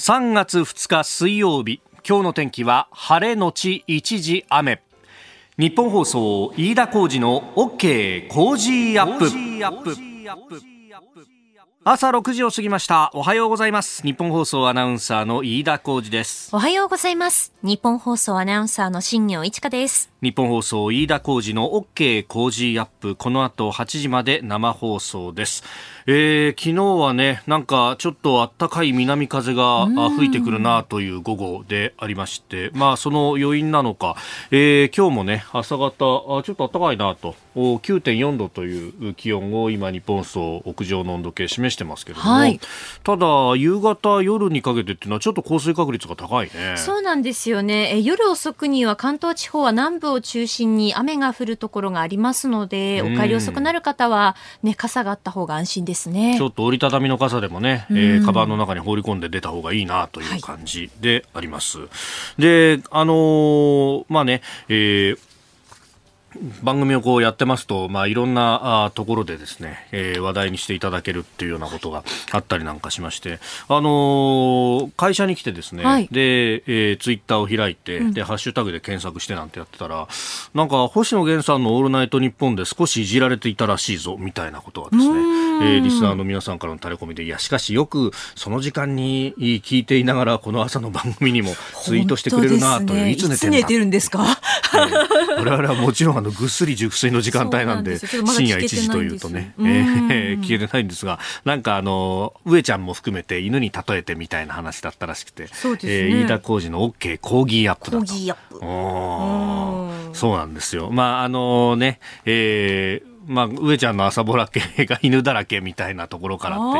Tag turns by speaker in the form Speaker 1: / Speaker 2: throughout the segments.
Speaker 1: 3月2日水曜日今日の天気は晴れのち一時雨。日本放送飯田浩二の OK 工事アップ。朝6時を過ぎました。おはようございます。日本放送アナウンサーの飯田浩二です。
Speaker 2: おはようございます。日本放送アナウンサーの新業一華です。
Speaker 1: 日本放送飯田浩二の OK 工事アップ。この後8時まで生放送ですえー、昨日はね、なんかちょっとあったかい南風が吹いてくるなという午後でありまして、まあその余韻なのか、えー、今日もね、朝方、あちょっとあったかいなと、9.4度という気温を今日本層屋上の温度計示してますけれども、はい、ただ夕方夜にかけてっていうのはちょっと降水確率が高いね。
Speaker 2: そうなんですよね。え夜遅くには関東地方は南部を中心に雨が降るところがありますので、お帰り遅くなる方はね、傘があった方が安心です。ね。
Speaker 1: ちょっと折りたたみの傘でもね、うん、えー、カバンの中に放り込んで出た方がいいなという感じであります。はい、で、あのー、まあね、えー番組をこうやってますと、まあ、いろんなあところでですね、えー、話題にしていただけるっていうようなことがあったりなんかしまして、あのー、会社に来てですね、はい、で、えー、ツイッターを開いて、うん、で、ハッシュタグで検索してなんてやってたら、なんか、星野源さんのオールナイトニッポンで少しいじられていたらしいぞ、みたいなことがですね、えー、リスナーの皆さんからのタレコミで、いや、しかしよくその時間に聞いていながら、この朝の番組にも ツイートしてくれるなという、
Speaker 2: ね、いつ寝てるんてるんですか、
Speaker 1: えー、我々はもちろんあのぐっすり熟睡の時間帯なんで深夜1時というとね、えー、聞けてないんです がなんかあの上ちゃんも含めて犬に例えてみたいな話だったらしくてそうです、ね、えー、飯田浩二の OK コーギーアップだと。コーギーアップ。そうなんですよ。まああのね、えー、まあ、上ちゃんの朝ぼら系が犬だらけみたいなところからって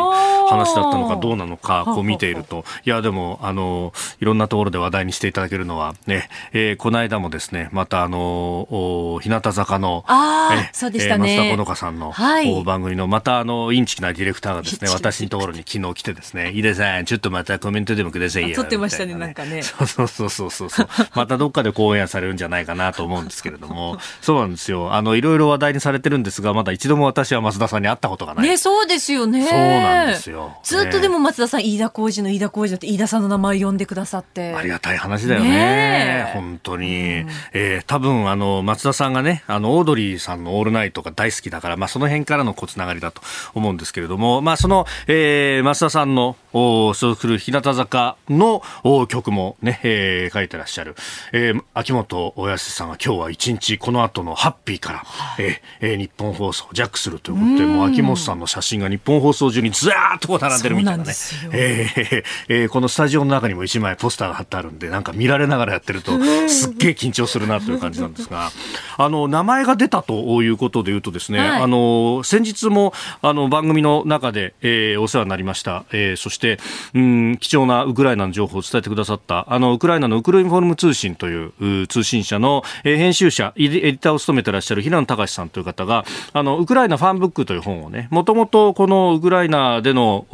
Speaker 1: 話だったのかどうなのか、こう見ていると、いや、でも、あの、いろんなところで話題にしていただけるのは、ね、えー、この間もですね、またあの、日向坂の、
Speaker 2: えそうでしたね。
Speaker 1: 増田好花さんの、はい、番組の、またあの、インチキなディレクターがですね、私のところに昨日来てですね、井出さん、ちょっとまたコメントでもくださいよ。
Speaker 2: 撮ってましたね、なんかね。
Speaker 1: そうそうそうそうそう。またどっかで講演されるんじゃないかなと思うんですけれども、そうなんですよ。あの、いろいろ話題にされてるんですが、まだ一度も私は増田さんに会ったことがない。
Speaker 2: ね、そうですよね。
Speaker 1: そうなんですよ。
Speaker 2: ずっとでも松田さん、飯田浩二の飯田浩二って飯田さんの名前呼んでくださって。
Speaker 1: ありがたい話だよね。ね本当に。うん、えー、多分、あの、松田さんがね、あの、オードリーさんのオールナイトが大好きだから、まあ、その辺からのこつながりだと思うんですけれども、まあ、その、えー、松田さんの、お所属する日向坂のお曲もね、えー、書いてらっしゃる、えー、秋元康さんは今日は一日この後のハッピーから、えー、日本放送、ジャックするということで、もう秋元さんの写真が日本放送中にずらーっとこう並んでるみたいなね。えー、えー、このスタジオの中にも一枚ポスターが貼ってあるんで、なんか見られながらやってると、すっげえ緊張するなという感じなんですが、あの、名前が出たということで言うとですね、はい、あの、先日も、あの、番組の中で、えー、お世話になりました、えー、そして、うん、貴重なウクライナの情報を伝えてくださった、あの、ウクライナのウクルインフォルム通信という通信社の、えー、編集者、エディターを務めてらっしゃる平野隆さんという方が、あの、ウクライナファンブックという本をね、もともとこのウクライナでの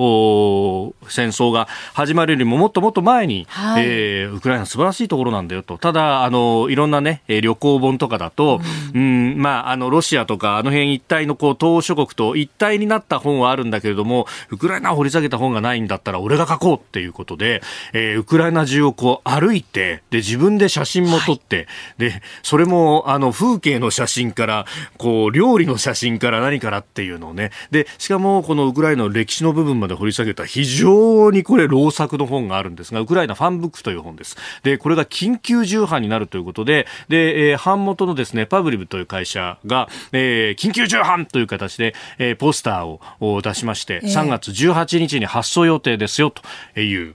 Speaker 1: 戦争が始まるよりももっともっと前に、はい、えー、ウクライナ素晴らしいところなんだよと。ただ、あの、いろんなね、旅行本とかだと、うん、ん、まあ、あの、ロシアとか、あの辺一帯のこう、東諸国と一体になった本はあるんだけれども、ウクライナを掘り下げた本がないんだったら、俺が書こうっていうことで、えー、ウクライナ中をこう、歩いて、で、自分で写真も撮って、はい、で、それも、あの、風景の写真から、こう、料理の写真から何からっていうのをね、で、しかも、このウクライナの歴史の部分まで掘り下げた非常にこれ、老作の本があるんですが、ウクライナファンブックという本です。で、これが緊急重版になるということで、で、えー、版元のですね、パブリブという会社が、えー、緊急重版という形で、えー、ポスターを出しまして、えー、3月18日に発送予定ですよという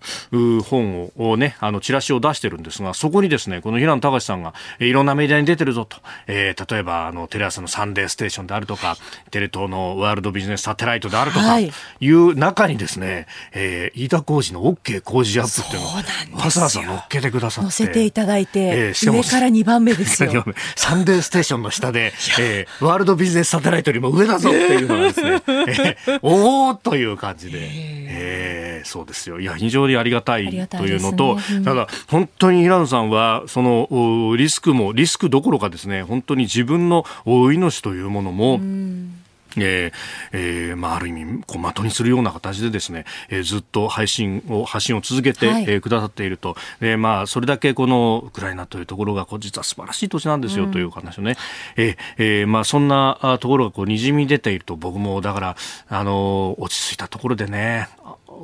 Speaker 1: 本をね、あの、チラシを出してるんですが、そこにですね、この平野隆さんが、えー、いろんなメディアに出てるぞと、えー、例えば、あの、テレ朝のサンデーステーションであるとか、テレ東のワールドビジネスサテライトであるとか、いう中にですね、えー、飯田浩司の OK 工事アップっていうのをわざわざ乗っけてくださって。
Speaker 2: 載せていただいて、えー、上から2番目ですよ。
Speaker 1: サンデーステーションの下で、えー、ワールドビジネスサテライトよりも上だぞっていうのがですね、えー、おおという感じで、えー、そうですよ。いや、非常にありがたいというのと、ねうん、ただ、本当に平野さんは、その、リスクも、リスクどころかですね、本当に自分の命というものも、うん。えーえーまあ、ある意味こう的にするような形でですね、えー、ずっと配信を発信を続けて、はい、えー、くださっていると、えーまあ、それだけこのウクライナというところがこう実は素晴らしい土地なんですよという話をね、うん、えーえーまあ、そんなところがこうにじみ出ていると僕もだから、あの落ち着いたところでね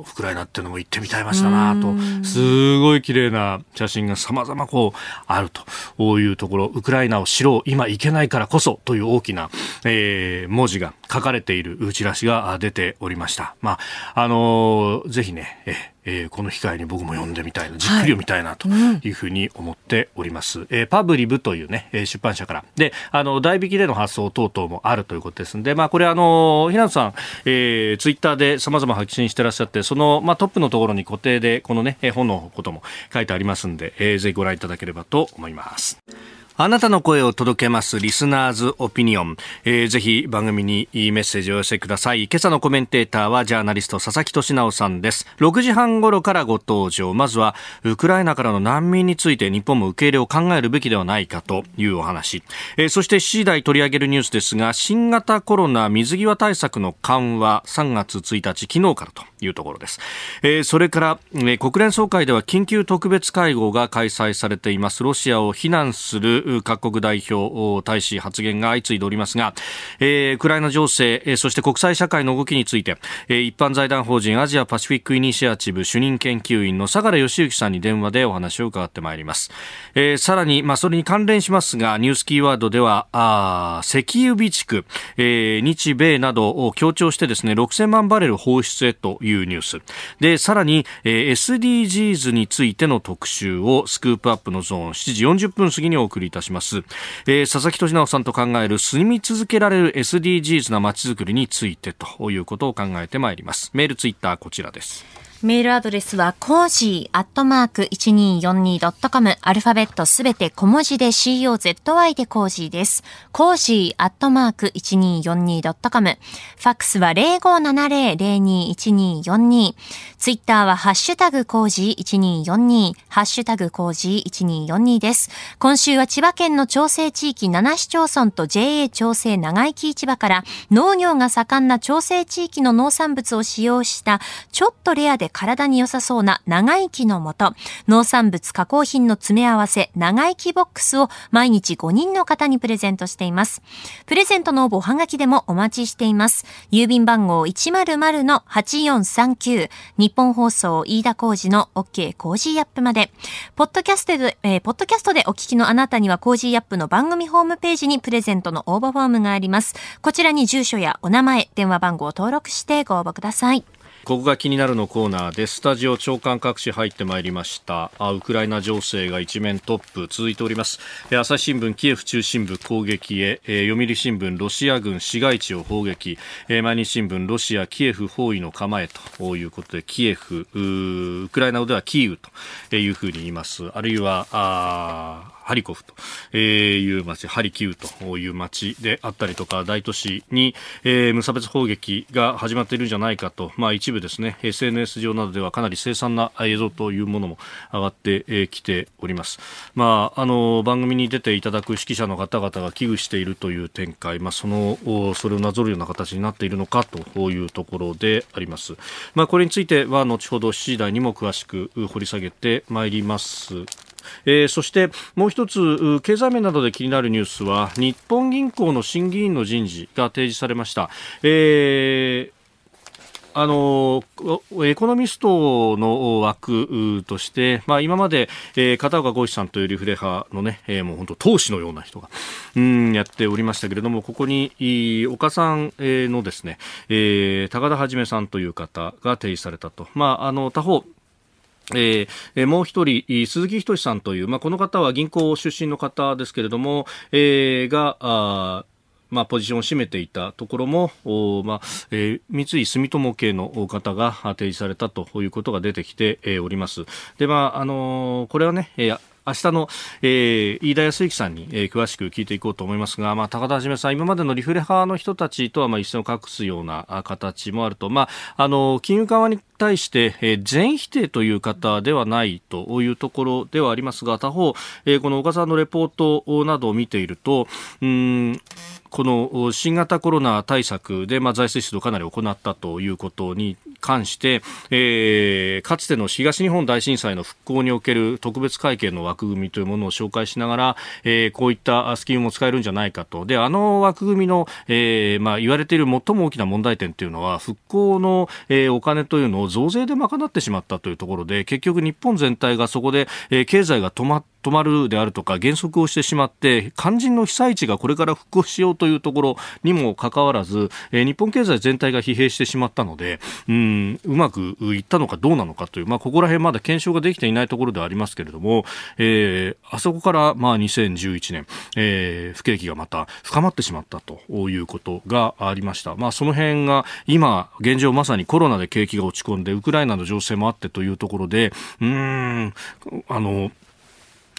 Speaker 1: ウクライナっていうのも行ってみたいましたなと、すごい綺麗な写真が様々こうあるというところ、ウクライナを知ろう、今行けないからこそという大きな、えー、文字が書かれているチラシが出ておりました。まあ、あのー、ぜひね、ええー、この機会に僕も読んでみたいな、じっくり読みたいなというふうに思っております。はいうん、えー、パブリブというね、出版社から。で、あの、代引きでの発送等々もあるということですんで、まあ、これあの、平野さん、えー、ツイッターで様々発信してらっしゃって、その、まあ、トップのところに固定で、このね、本のことも書いてありますんで、えー、ぜひご覧いただければと思います。あなたの声を届けますリスナーズオピニオン、えー、ぜひ番組にメッセージを寄せください。今朝のコメンテーターはジャーナリスト佐々木俊直さんです。6時半頃からご登場。まずはウクライナからの難民について日本も受け入れを考えるべきではないかというお話、えー、そして7時台取り上げるニュースですが新型コロナ水際対策の緩和3月1日昨日からと。いうところです、えー、それから、えー、国連総会では緊急特別会合が開催されていますロシアを非難する各国代表大使発言が相次いでおりますが、えー、ウクライナ情勢、えそして国際社会の動きについて、えー、一般財団法人アジアパシフィックイニシアチブ主任研究員の相良義之さんに電話でお話を伺ってまいります。えー、さらに、まあ、それに関連しますが、ニュースキーワードでは、あ石油備蓄、えー、日米などを強調してですね、6000万バレル放出へといういうニュース。で、さらに、え、SDGs についての特集をスクープアップのゾーン7時40分過ぎにお送りいたします。。えー、佐々木俊尚さんと考える住み続けられる SDGs な街づくりについてということを考えてまいります。メール、ツイッターこちらです。
Speaker 2: メールアドレスは、コージーアットマーク 1242.com。アルファベットすべて小文字で COZY でコージーです。コージーアットマーク 1242.com。ファックスは0570-021242。ツイッターはハッシュタグコージー1242。ハッシュタグコージー1242です。今週は千葉県の長生地域7市町村と JA 調整長生き市場から農業が盛んな長生地域の農産物を使用したちょっとレアで体に良さそうな長生きのもと、農産物加工品の詰め合わせ、長生きボックスを毎日5人の方にプレゼントしています。プレゼントの応募おはがきでもお待ちしています。郵便番号100-8439、ニッポン放送飯田浩司の OK コージーアップまで。ポッドキャストで、えー、ポッドキャストでお聞きのあなたにはコージーアップの番組ホームページにプレゼントの応募フォームがあります。こちらに住所やお名前、電話番号を登録してご応募ください。
Speaker 1: ここが気になるのコーナーでスタジオ朝刊各紙入ってまいりました。あウクライナ情勢が一面トップ。続いております。朝日新聞キエフ中心部攻撃へ、えー、読売新聞ロシア軍市街地を砲撃、えー、毎日新聞ロシアキエフ包囲の構えと。いうことでキエフウクライナではキーウというふうに言います。あるいはあハリコフという町、ハリキウという町であったりとか、大都市に、えー、無差別砲撃が始まっているんじゃないかと、まあ一部ですね、SNS 上などではかなり凄惨な映像というものも上がってきております。まあ、あの、番組に出ていただく指揮者の方々が危惧しているという展開、まあその、それをなぞるような形になっているのかというところであります。まあこれについては後ほど7時台にも詳しく掘り下げてまいりますえー、そしてもう一つ経済面などで気になるニュースは日本銀行の審議員の人事が提示されました。えーあのエコノミストの枠として、まあ、今まで、えー、片岡浩一さんというリフレ派のね、えー、もう本当投資のような人がうんやっておりましたけれどもここに岡さんのですね、えー、高田はさんという方が提示されたと、まあ、あの他方えー、もう一人、鈴木仁さんという、まあ、この方は銀行出身の方ですけれども、えー、が、あまあ、ポジションを占めていたところも、まあえー、三井住友系の方が提示されたということが出てきて、えー、おります。で、まあ、あのー、これはね、えー明日の、えー、飯田康之さんに、えー、詳しく聞いていこうと思いますが、まあ、高田はさん、今までのリフレ派の人たちとは、まあ、一線を画すような形もあると、まあ、あの、金融緩和に対して、えー、全否定という方ではないというところではありますが他方、えー、この岡さんのレポートなどを見ているとうんこの新型コロナ対策で、まあ、財政出動かなり行ったということに関して、えー、かつての東日本大震災の復興における特別会計の枠組みというものを紹介しながら、えー、こういったスキームも使えるんじゃないかと。で、あの枠組みの、えー、まあ、言われている最も大きな問題点というのは、復興の、えー、お金というのを増税で賄ってしまったというところで、結局日本全体がそこで、えー、経済が止まって止まるであるとか減速をしてしまって肝心の被災地がこれから復興しようというところにもかかわらず、えー、日本経済全体が疲弊してしまったのでうんうまくいったのかどうなのかという、まあ、ここら辺まだ検証ができていないところではありますけれども、えー、あそこからまあ2011年、えー、不景気がまた深まってしまったということがありました。まあ、その辺が今現状まさにコロナで景気が落ち込んでウクライナの情勢もあってというところでうんあの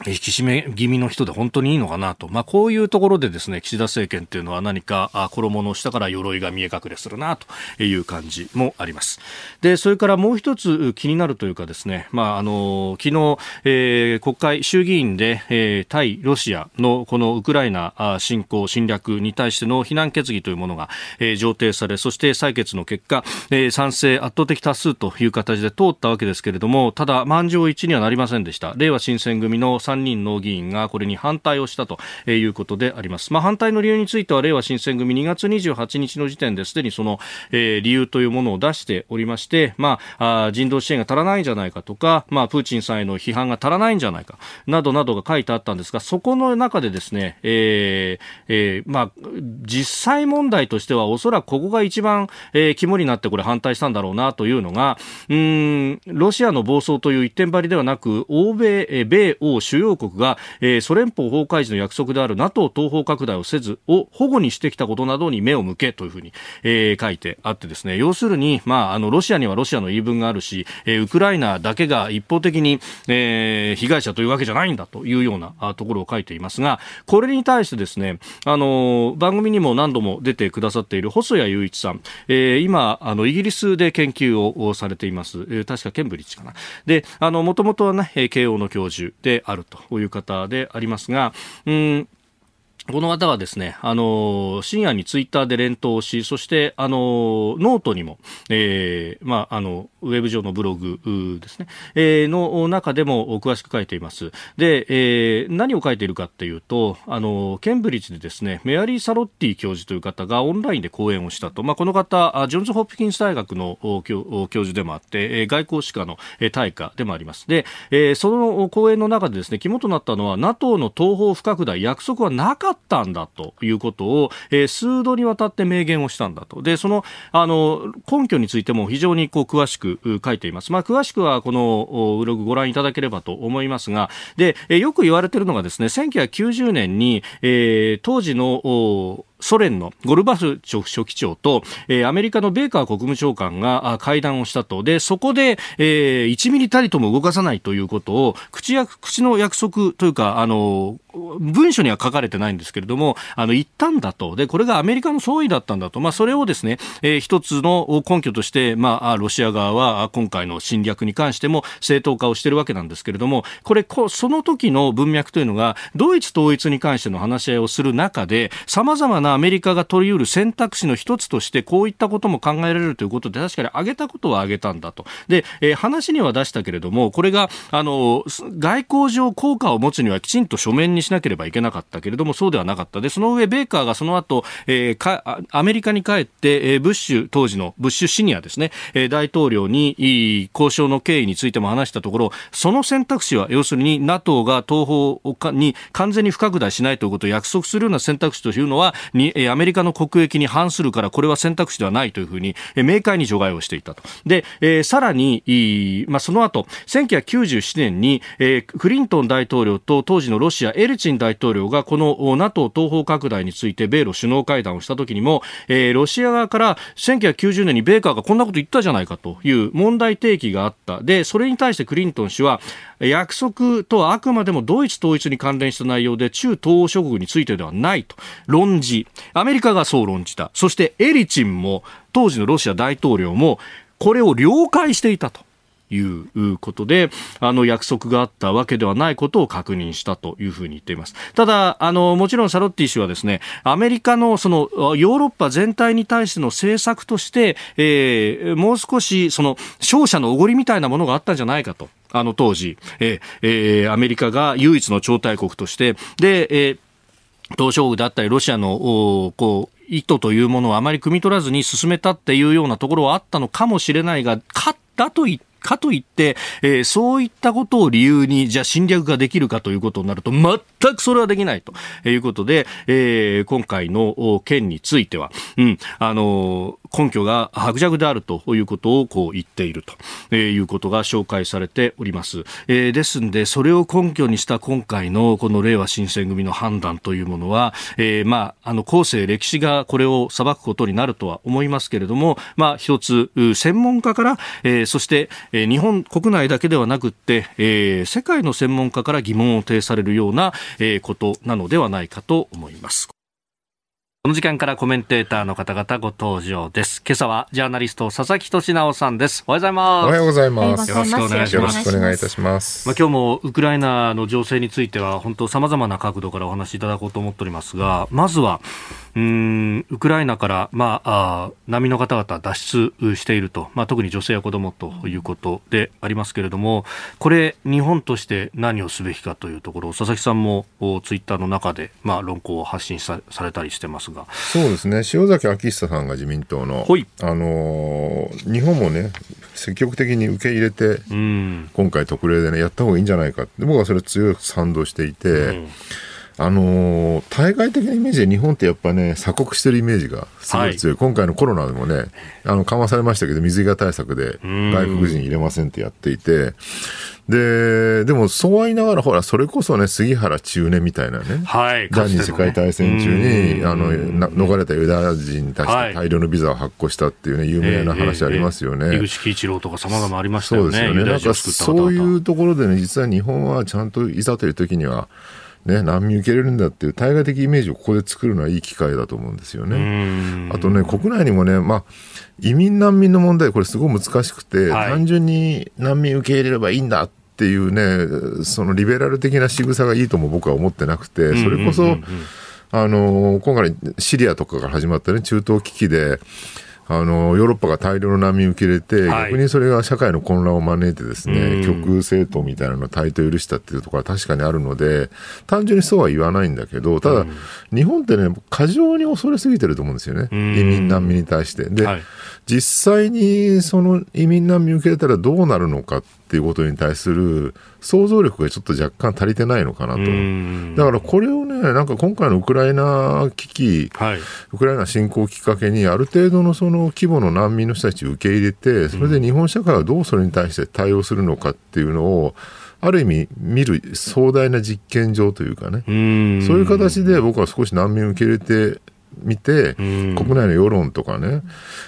Speaker 1: 引き締め気味の人で本当にいいのかなと、まあ、こういうところでですね岸田政権というのは何か衣の下から鎧が見え隠れするなという感じもあります。でそれからもう一つ気になるというかですね、まあ、あの昨日、えー、国会衆議院で、えー、対ロシアのこのウクライナ侵攻侵略に対しての非難決議というものが、えー、上呈されそして採決の結果、えー、賛成圧倒的多数という形で通ったわけですけれどもただ満場一致にはなりませんでした。令和新選組の3人の議員がこれに反対をしたということであります。まあ、反対の理由については、れいわ新選組2月28日の時点ですでにその、えー、理由というものを出しておりまして、まあ、あ人道支援が足らないんじゃないかとか、まあ、プーチンさんへの批判が足らないんじゃないか、などなどが書いてあったんですが、そこの中でですね、えーえー、まあ、実際問題としては、おそらくここが一番、えー、肝になってこれ反対したんだろうなというのが、うん、ロシアの暴走という一点張りではなく、欧米、え米欧主要国が、えー、ソ連邦崩壊時の約束である NATO 東方拡大をせずを保護にしてきたことなどに目を向けというふうに、えー、書いてあってですね要するに、まあ、あのロシアにはロシアの言い分があるし、えー、ウクライナだけが一方的に、えー、被害者というわけじゃないんだというようなところを書いていますがこれに対してですねあの番組にも何度も出てくださっている細谷雄一さん、えー、今あのイギリスで研究をされています、えー、確かケンブリッジかな。であのもともとはね慶応の教授であるという方でありますが、うん、この方はですね、あの、深夜にツイッターで連投し、そして、あの、ノートにも、えー、まあ、あの、ウェブ上のブログですね、えー、の中でも詳しく書いています。で、えー、何を書いているかっていうと、あの、ケンブリッジでですね、メアリー・サロッティ教授という方がオンラインで講演をしたと。まあ、この方、ジョンズ・ホップキンス大学の教授でもあって、外交史家の大家でもあります。で、えー、その講演の中でですね、肝となったのは、NATO の東方不拡大、約束はなかったったんだということを、えー、数度にわたって明言をしたんだと。で、その、あの、根拠についても非常にこう詳しく書いています。まあ、詳しくはこのブログご覧いただければと思いますが、で、えー、よく言われているのがですね、1990年に、えー、当時のソ連のゴルバフチョフ書記長と、えー、アメリカのベーカー国務長官が会談をしたと。で、そこで、えー、1ミリたりとも動かさないということを、口や、口の約束というか、あの、文書には書かれてないんですけれども、あの、言ったんだと。で、これがアメリカの総意だったんだと。まあ、それをですね、えー、一つの根拠として、まあ、ロシア側は今回の侵略に関しても正当化をしているわけなんですけれども、これ、こその時の文脈というのが、ドイツ統一に関しての話し合いをする中で、様々なアメリカが取り得る選択肢の一つとしてこういったことも考えられるということで確かに挙げたことは挙げたんだと。で、えー、話には出したけれどもこれがあの外交上効果を持つにはきちんと書面にしなければいけなかったけれどもそうではなかった。でその上ベーカーがその後、えー、かアメリカに帰って、えー、ブッシュ当時のブッシュシニアですね、えー、大統領に交渉の経緯についても話したところその選択肢は要するに NATO が東方に完全に不拡大しないということを約束するような選択肢というのはにアメリカの国益に反するからこれは選択肢ではないというふうに、明快に除外をしていたと。で、えー、さらに、まあ、その後、1997年に、えー、クリントン大統領と当時のロシア、エルチン大統領がこの NATO 東方拡大について米ロ首脳会談をした時にも、えー、ロシア側から1990年に米韓がこんなこと言ったじゃないかという問題提起があった。で、それに対してクリントン氏は、約束とはあくまでもドイツ統一に関連した内容で中東欧諸国についてではないと論じ、アメリカがそう論じた。そしてエリチンも当時のロシア大統領もこれを了解していたと。いうことで、あの約束があったわけではないことを確認したというふうに言っています。ただ、あの、もちろんサロッティ氏はですね、アメリカのそのヨーロッパ全体に対しての政策として、えー、もう少しその勝者のおごりみたいなものがあったんじゃないかと。あの当時、えー、えー、アメリカが唯一の超大国として、で、えー東照宮だったりロシアのこう意図というものをあまり汲み取らずに進めたっていうようなところはあったのかもしれないが、勝ったと言ってかといって、えー、そういったことを理由に、じゃあ侵略ができるかということになると、全くそれはできないということで、えー、今回の件については、うん、あの根拠が薄弱であるということをこう言っているということが紹介されております。え、ですんで、それを根拠にした今回のこの令和新選組の判断というものは、え、まあ、あの、後世歴史がこれを裁くことになるとは思いますけれども、まあ、一つ、専門家から、え、そして、え、日本国内だけではなくって、えー、世界の専門家から疑問を呈されるような、えー、ことなのではないかと思います。この時間からコメンテーターの方々ご登場です。今朝はジャーナリスト佐々木俊直さんです。おはようございます。
Speaker 3: おはようございます。
Speaker 1: よろしくお願いします。
Speaker 3: よろしくお願いいたします。
Speaker 1: まあ今日もウクライナの情勢については本当様々な角度からお話しいただこうと思っておりますが、まずはうんウクライナから、まあ、あ難民の方々脱出していると、まあ、特に女性や子どもということでありますけれどもこれ、日本として何をすべきかというところ佐々木さんもツイッターの中で、まあ、論考を発信さされたりしてますが
Speaker 3: そうですね。塩崎昭久さんが自民党の、あの日本もね積極的に受け入れて、今回特例でねやった方がいいんじゃないか僕はそれ強く賛同していて。うんあのー、対外的なイメージで日本ってやっぱね、鎖国してるイメージがすごい強い。はい、今回のコロナでもね、あの、緩和されましたけど、水際対策で外国人入れませんってやっていて、で、でもそうは言いながら、ほら、それこそね、杉原中根みたいなね、はい、第二次世界大戦中に、あの、逃れたユダヤ人に対して大量のビザを発行したっていうね、有名な話ありますよね。
Speaker 1: 井口喜一郎とか様々ありましたよね。
Speaker 3: そうですよね。なんかそういうところでね、実は日本はちゃんといざという時には、ね、難民受け入れるんだっていう対外的イメージをここで作るのはいい機会だと思うんですよね。あとね、国内にもね、まあ、移民難民の問題、これすごい難しくて、はい、単純に難民受け入れればいいんだっていうね、そのリベラル的な仕草がいいとも僕は思ってなくて、それこそ、あの、今回シリアとかから始まったね、中東危機で、あのヨーロッパが大量の難民受け入れて、はい、逆にそれが社会の混乱を招いてですね、極右政党みたいなのを対等許したっていうところは確かにあるので、単純にそうは言わないんだけど、ただ、日本ってね、過剰に恐れすぎてると思うんですよね。移民難民に対して。で、はい実際にその移民難民受け入れたらどうなるのかっていうことに対する想像力がちょっと若干足りてないのかなと。だからこれをね、なんか今回のウクライナ危機、はい、ウクライナ侵攻をきっかけに、ある程度のその規模の難民の人たちを受け入れて、それで日本社会はどうそれに対して対応するのかっていうのを、ある意味見る壮大な実験場というかね、そういう形で僕は少し難民を受け入れて見て、国内の世論とかね、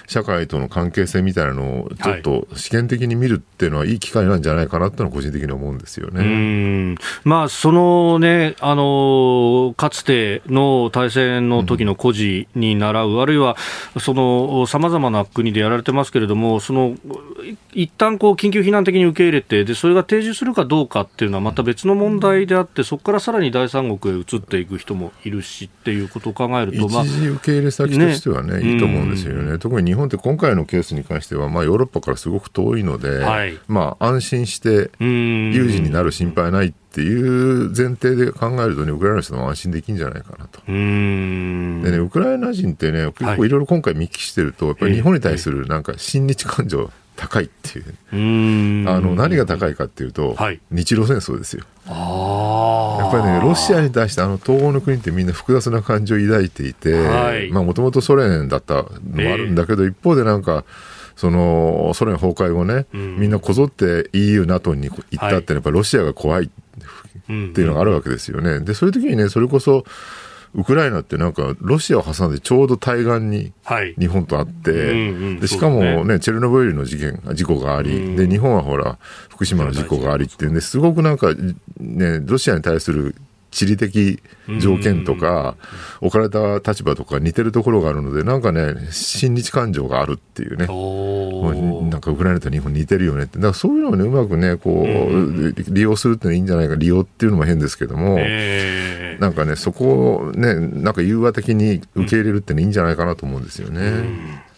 Speaker 3: 社会との関係性みたいなのをちょっと試験的に見るっていうのはいい機会なんじゃないかなってのは個人的に思うんですよね。
Speaker 1: まあ、そのね、あの、かつての大戦の時の孤児に習う、うん、あるいは、その、様々な国でやられてますけれども、その、一旦こう、緊急避難的に受け入れて、で、それが定住するかどうかっていうのはまた別の問題であって、そこからさらに第三国へ移っていく人もいるしっていうことを考えると、
Speaker 3: まあ、受け入れ先としてはね、ね。いいと思うんですよね、特に日本って今回のケースに関しては、まあ、ヨーロッパからすごく遠いので、はい、まあ、安心して有事になる心配ないっていう前提で考えるとね、ウクライナの人も安心できるんじゃないかなと。でね、ウクライナ人ってね、結構い。ろいろ今回見聞きしてると、やっぱり日本に対するなんか親日感情、高いっていうあの何が高いかっていうと、はい、日露戦争ですよ。やっぱりねロシアに対してあの東欧の国ってみんな複雑な感情を抱いていてもともとソ連だったのもあるんだけど、えー、一方でなんかそのソ連崩壊後ね、うん、みんなこぞって EU、NATO に行ったって、やっぱりロシアが怖いっていうのがあるわけですよね。でそういう時にねそれこそウクライナってなんかロシアを挟んでちょうど対岸に日本とあって、でしかもねチェルノブイリの事件事故があり、で日本はほら福島の事故がありっていうんですごくなんかねロシアに対する地理的条件とか、置かれた立場とか似てるところがあるので、なんかね、親日感情があるっていうね。なんかウクライナと日本似てるよねって。だからそういうのをね、うまくね、こう、利用するってのはいいんじゃないか。利用っていうのも変ですけども、なんかね、そこをね、なんか融和的に受け入れるってのいいんじゃないかなと思うんですよね。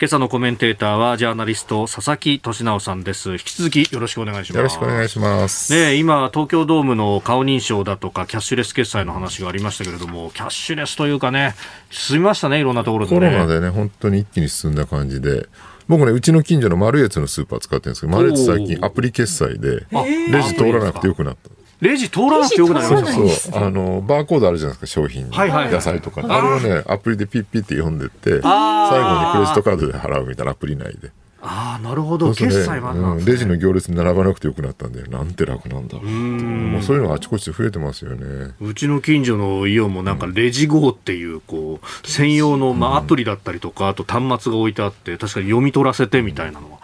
Speaker 1: 今朝のコメンテーターはジャーナリスト佐々木俊直さんです。引き続きよろしくお願いします。
Speaker 3: よろしくお願いします。
Speaker 1: ね今東京ドームの顔認証だとかキャッシュレス決済の話がありましたけれどもキャッシュレスというかね進みましたねいろんなところ
Speaker 3: で、ね、コロナでね本当に一気に進んだ感じで。僕ね、うちの近所のマルエツのスーパー使ってるんですけど、マルエツ最近アプリ決済で、レジ通らなくてよくなった。
Speaker 1: レジ通らなくてよくなりました
Speaker 3: そうそう。あのバーコードあるじゃないですか商品、はいはい、野菜とか、あれをねアプリでピッピッて読んでって最後にクレジットカードで払うみたいなアプリ内で。
Speaker 1: ああなるほど、決済は、
Speaker 3: ねうん、レジの行列に並ばなくてよくなったんでなんて楽なんだうもうそういうのがあちこちで増えてますよね。
Speaker 1: うちの近所のイオンもなんかレジ GO っていうこう専用の、まあ、アプリだったりとかあと端末が置いてあって確かに読み取らせてみたいなのは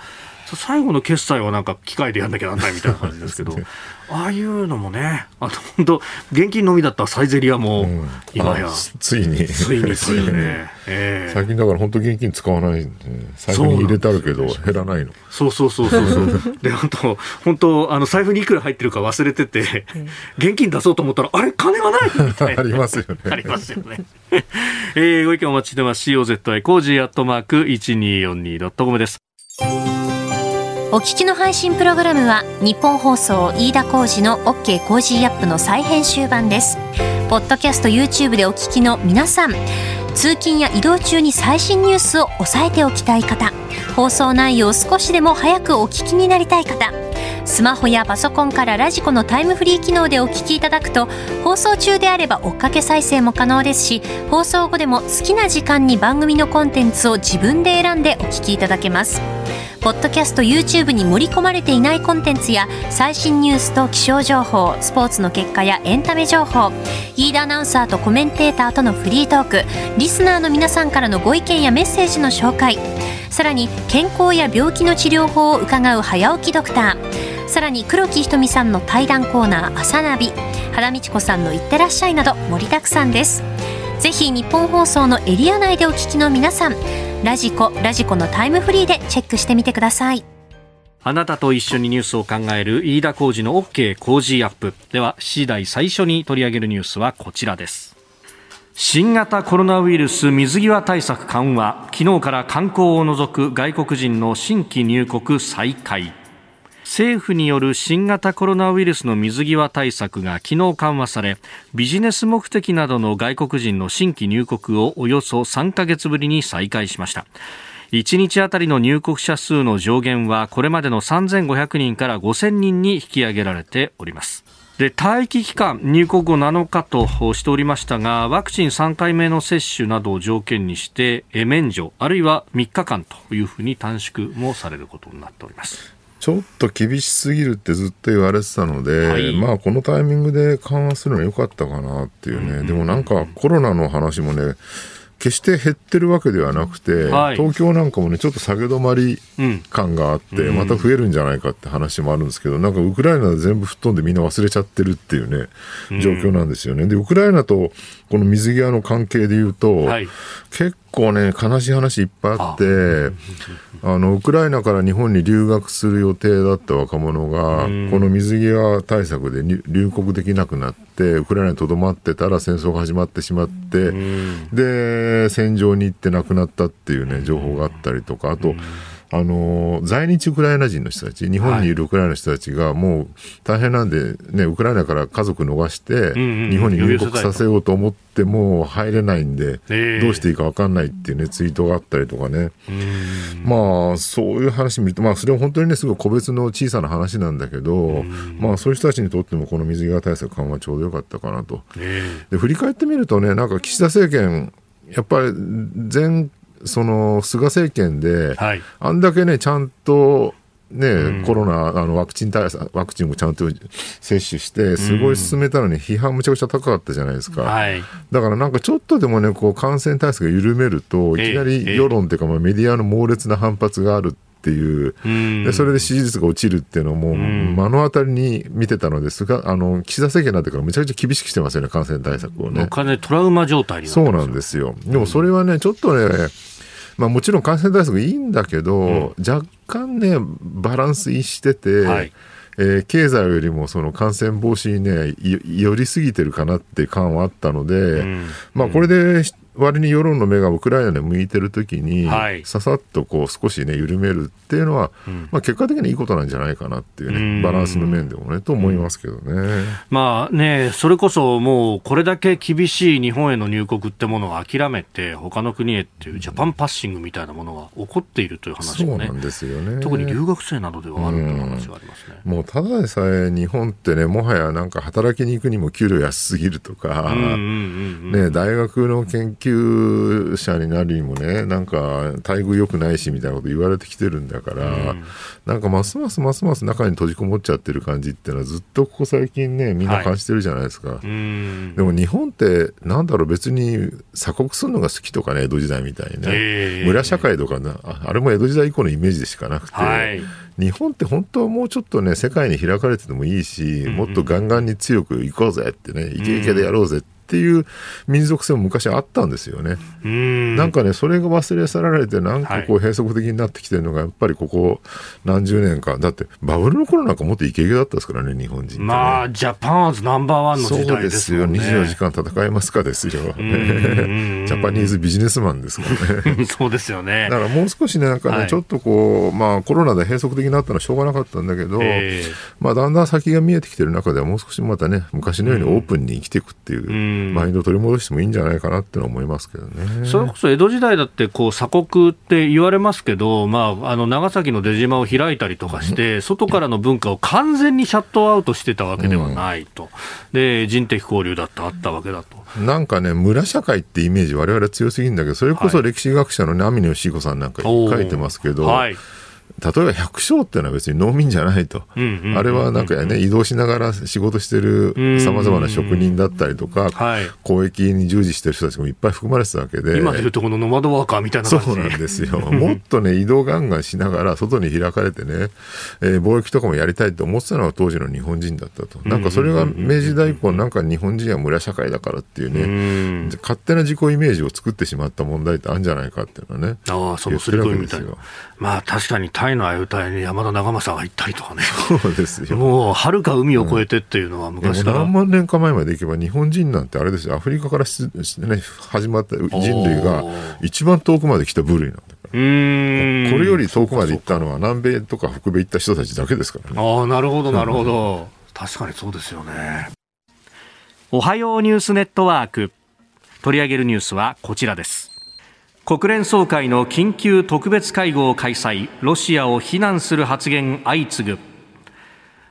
Speaker 1: 最後の決済はなんか機械でやんなきゃなんないみたいな感じですけど、ああいうのもね、あと本当、現金のみだったサイゼリアも、今や、
Speaker 3: ついに、
Speaker 1: ついについにね、
Speaker 3: えー、最近だから本当現金使わないんで、財布に入れてあるけど、減らないの。
Speaker 1: そうそうそうそうそう。で、本当、本当、あの、財布にいくら入ってるか忘れてて、現金出そうと思ったら、あれ、金がないみたいな。
Speaker 3: ありますよね。
Speaker 1: ありますよね。えー、ご意見お待ちしてます。ージーアットマーク 1242.com です。
Speaker 2: お聞きの配信プログラムはニッポン放送飯田浩司の OK コージーアップの再編集版です。ポッドキャスト YouTube でお聞きの皆さん通勤や移動中に最新ニュースを押さえておきたい方放送内容を少しでも早くお聞きになりたい方スマホやパソコンからラジコのタイムフリー機能でお聞きいただくと放送中であれば追っかけ再生も可能ですし放送後でも好きな時間に番組のコンテンツを自分で選んでお聞きいただけます。ポッドキャスト YouTube に盛り込まれていないコンテンツや最新ニュースと気象情報スポーツの結果やエンタメ情報飯田アナウンサーとコメンテーターとのフリートークリスナーの皆さんからのご意見やメッセージの紹介さらに健康や病気の治療法を伺う早起きドクターさらに黒木ひとみさんの対談コーナー「朝ナビ」原道子さんの「いってらっしゃい」など盛りだくさんです。ぜひ日本放送のエリア内でお聞きの皆さんラジコラジコのタイムフリーでチェックしてみてください。
Speaker 1: あなたと一緒にニュースを考える飯田浩二の OK 工事アップ。では7時台最初に取り上げるニュースはこちらです。新型コロナウイルス水際対策緩和。昨日から観光を除く外国人の新規入国再開。政府による新型コロナウイルスの水際対策が昨日緩和されビジネス目的などの外国人の新規入国をおよそ3ヶ月ぶりに再開しました。1日あたりの入国者数の上限はこれまでの3500人から5000人に引き上げられております。で待機期間、入国後7日としておりましたがワクチン3回目の接種などを条件にして免除あるいは3日間というふうに短縮もされることになっております。
Speaker 3: ちょっと厳しすぎるってずっと言われてたので、はい、まあこのタイミングで緩和するのは良かったかなっていうね、うん、でもなんかコロナの話もね、決して減ってるわけではなくて、はい、東京なんかもね、ちょっと下げ止まり感があって、うん、また増えるんじゃないかって話もあるんですけど、なんかウクライナで全部吹っ飛んでみんな忘れちゃってるっていうね、状況なんですよね。で、ウクライナとこの水際の関係でいうと、はい、結構ね、悲しい話いっぱいあって、あのウクライナから日本に留学する予定だった若者が、この水際対策で入国できなくなって、ウクライナにとどまってたら戦争が始まってしまって、で、戦場に行って亡くなったっていうね、情報があったりとか、あと、あの在日ウクライナ人の人たち、日本にいるウクライナの人たちが、もう大変なんで、ね、ウクライナから家族逃して、日本に入国させようと思っても入れないんで、どうしていいか分かんないっていうね、ツイートがあったりとかね、まあ、そういう話見ると、まあ、それは本当にね、すごい個別の小さな話なんだけど、まあ、そういう人たちにとっても、この水際対策緩和ちょうどよかったかなと。で振り返ってみるとね、なんか岸田政権、やっぱり前その菅政権で、はい、あんだけね、ちゃんとね、うん、コロナ、あのワクチン対策、ワクチンもちゃんと接種して、すごい進めたのに、批判むちゃくちゃ高かったじゃないですか。はい、だからなんかちょっとでもね、こう感染対策が緩めると、いきなり世論っていうか、まあ、メディアの猛烈な反発があるっっていう、でそれで支持率が落ちるっていうのをもう目の当たりに見てたのですが、あの岸田政権になってからめちゃくちゃ厳しくしてますよね、感染対策をね。
Speaker 1: 完全トラウマ状態
Speaker 3: そうなんですよ。でもそれはね、ちょっとね、まあ、もちろん感染対策いいんだけど、若干ね、バランス逸してて、
Speaker 1: はい。
Speaker 3: えー経済よりもその感染防止にね、い寄りすぎてるかなって感はあったので、まあ、これで割に世論の目がウクライナで向いてるときに、
Speaker 1: はい。
Speaker 3: ささっとこう少しね、緩めるっていうのは、まあ、結果的にいいことなんじゃないかなっていう
Speaker 1: うん。
Speaker 3: ね、バランスの面でもね、と思いますけどね。
Speaker 1: まあね、それこそもうこれだけ厳しい日本への入国ってものを諦めて他の国へっていうジャパンパッシングみたいなものが起こっているという話もね
Speaker 3: そうなんですよね。
Speaker 1: 特に留学生などではあるという話がありますね。
Speaker 3: もうただでさえ日本ってね、もはやなんか働きに行くにも給料安すぎるとか、
Speaker 1: うんうんうんうん。
Speaker 3: ね、大学の研究者になるにもね、なんか待遇良くないしみたいなこと言われてきてるんだから、なんかますますますます中に閉じこもっちゃってる感じっていうのはずっとここ最近ね、みんな感じてるじゃないですか。
Speaker 1: うん。
Speaker 3: でも日本って、なんだろう、別に鎖国するのが好きとかね、江戸時代みたいにね、
Speaker 1: ええ
Speaker 3: 村社会とかな、ああれも江戸時代以降のイメージでしかなくて、
Speaker 1: はい。
Speaker 3: 日本って本当はもうちょっとね、世界に開かれててもいいし、もっとガンガンに強く行こうぜってね、イケイケでやろうぜっていう民族性も昔あったんですよね。
Speaker 1: うん
Speaker 3: なんかね、それが忘れ去られて、なんかこう閉塞的になってきてるのが、やっぱりここ何十年か、だってバブルの頃なんかもっとイケイケだったですからね、日本人ね。
Speaker 1: まあ、ジャパンアズナンバーワンの
Speaker 3: そう
Speaker 1: 時代
Speaker 3: でよ、
Speaker 1: ですすもんね。
Speaker 3: 24時間戦えますかですよ。ジャパニーズビジネスマンですからね。
Speaker 1: そうですよね
Speaker 3: だ。からもう少しね、なんかね、
Speaker 1: はい
Speaker 3: ちょっとこう、まあコロナで閉塞的になったのはしょうがなかったんだけど、
Speaker 1: ええ
Speaker 3: まあだんだん先が見えてきてる中ではもう少しまたね、昔のようにオープンに生きていくっていう、
Speaker 1: ん
Speaker 3: マインドを取り戻してもいいんじゃないかなって思いますけどね。
Speaker 1: それこそ江戸時代だってこう鎖国って言われますけど、まあ、あの長崎の出島を開いたりとかして、外からの文化を完全にシャットアウトしてたわけではないと、で人的交流だってあったわけだと。
Speaker 3: なんかね、村社会ってイメージ我々は強すぎるんだけど、それこそ歴史学者のね、網野善彦さんなんか書いてますけど、
Speaker 1: はい
Speaker 3: 例えば百姓っていうのは別に農民じゃないと。あれはなんかね、移動しながら仕事してる様々な職人だったりとか、
Speaker 1: はい
Speaker 3: 交易に従事してる人たちもいっぱい含まれてたわけで。
Speaker 1: 今でいうとこのノマドワーカーみたいな感じ
Speaker 3: そうなんですよ。もっとね、移動ガンガンしながら、外に開かれてね、えー貿易とかもやりたいと思ってたのが当時の日本人だったと。なんかそれが明治時代以降、なんか日本人は村社会だからっていうね、勝手な自己イメージを作ってしまった問題ってあるんじゃないかっていうのはね。
Speaker 1: ああ、そのすり込みみたいな。まあ確かにタイのあいに山田長政が行ったりとかね。
Speaker 3: そうですよ。
Speaker 1: もう、はるか海を越えてっていうのは昔から。
Speaker 3: 何万年か前まで行けば日本人なんてあれですよアフリカからし、ね、始まった人類が一番遠くまで来た部類なんだから。これより遠くまで行ったのは南米とか北米行った人たちだけですからね。
Speaker 1: ああ、なるほど、なるほど。確かにそうですよね。おはようニュースネットワーク。取り上げるニュースはこちらです。国連総会の緊急特別会合を開催。ロシアを非難する発言相次ぐ。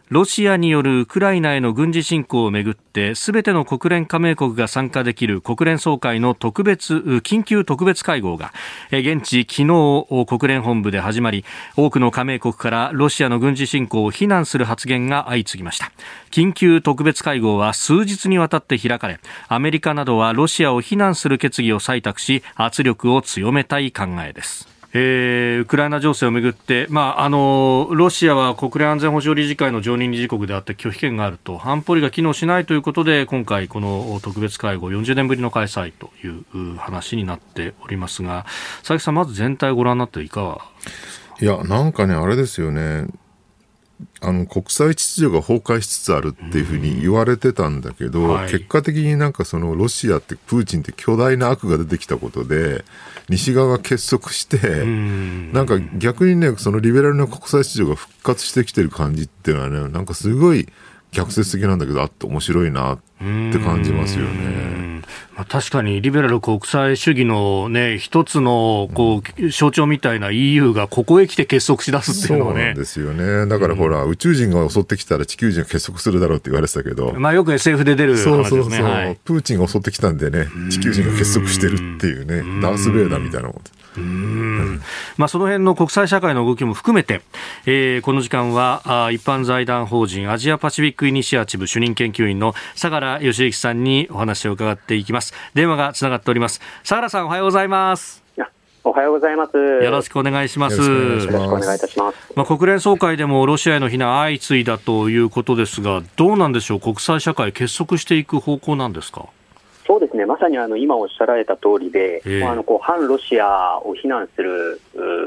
Speaker 1: ロシアによるウクライナへの軍事侵攻をめぐってすべての国連加盟国が参加できる国連総会の特別緊急特別会合が現地昨日国連本部で始まり多くの加盟国からロシアの軍事侵攻を非難する発言が相次ぎました。緊急特別会合は数日にわたって開かれアメリカなどはロシアを非難する決議を採択し圧力を強めたい考えです。えーウクライナ情勢をめぐって、まあ、あのロシアは国連安全保障理事会の常任理事国であって拒否権があると。安保理が機能しないということで今回、この特別会合40年ぶりの開催という話になっておりますが佐々木さん、まず全体をご覧になっていかが
Speaker 3: いやなんかねあれですよね。あの国際秩序が崩壊しつつあるっていうふうに言われてたんだけど、
Speaker 1: はい。
Speaker 3: 結果的になんかそのロシアってプーチンって巨大な悪が出てきたことで西側が結束して、なんか逆にねそのリベラルな国際秩序が復活してきてる感じっていうのはねなんかすごい逆説的なんだけどあって面白いなって感じますよね。
Speaker 1: まあ、確かにリベラル国際主義の、ね、一つのこう象徴みたいな EU がここへ来て結束しだすっていうのはね
Speaker 3: そうなん。ですよね。だからほら、宇宙人が襲ってきたら地球人が結束するだろうって言われてたけど、
Speaker 1: まあ、よく SF で出る話ですね。
Speaker 3: そうそうそう、
Speaker 1: はい
Speaker 3: プーチンが襲ってきたんでね、地球人が結束してるっていうね、ダース・ベイダーみたいなもん。
Speaker 1: まあ、その辺の国際社会の動きも含めて、えーこの時間はあ一般財団法人アジアパシフィックイニシアチブ主任研究員の相良義之さんにお話を伺っていきます。電話がつながっております。相良さんおはようございます。
Speaker 4: いやおはようございます。よ
Speaker 1: ろしくお願いします。
Speaker 4: よろしくお願いいたします。
Speaker 1: まあ、国連総会でもロシアへの非難相次いだということですが、どうなんでしょう、国際社会結束していく方向なんですか？
Speaker 4: ですね、まさにあの今おっしゃられた通りで、えー、あのこう反ロシアを非難する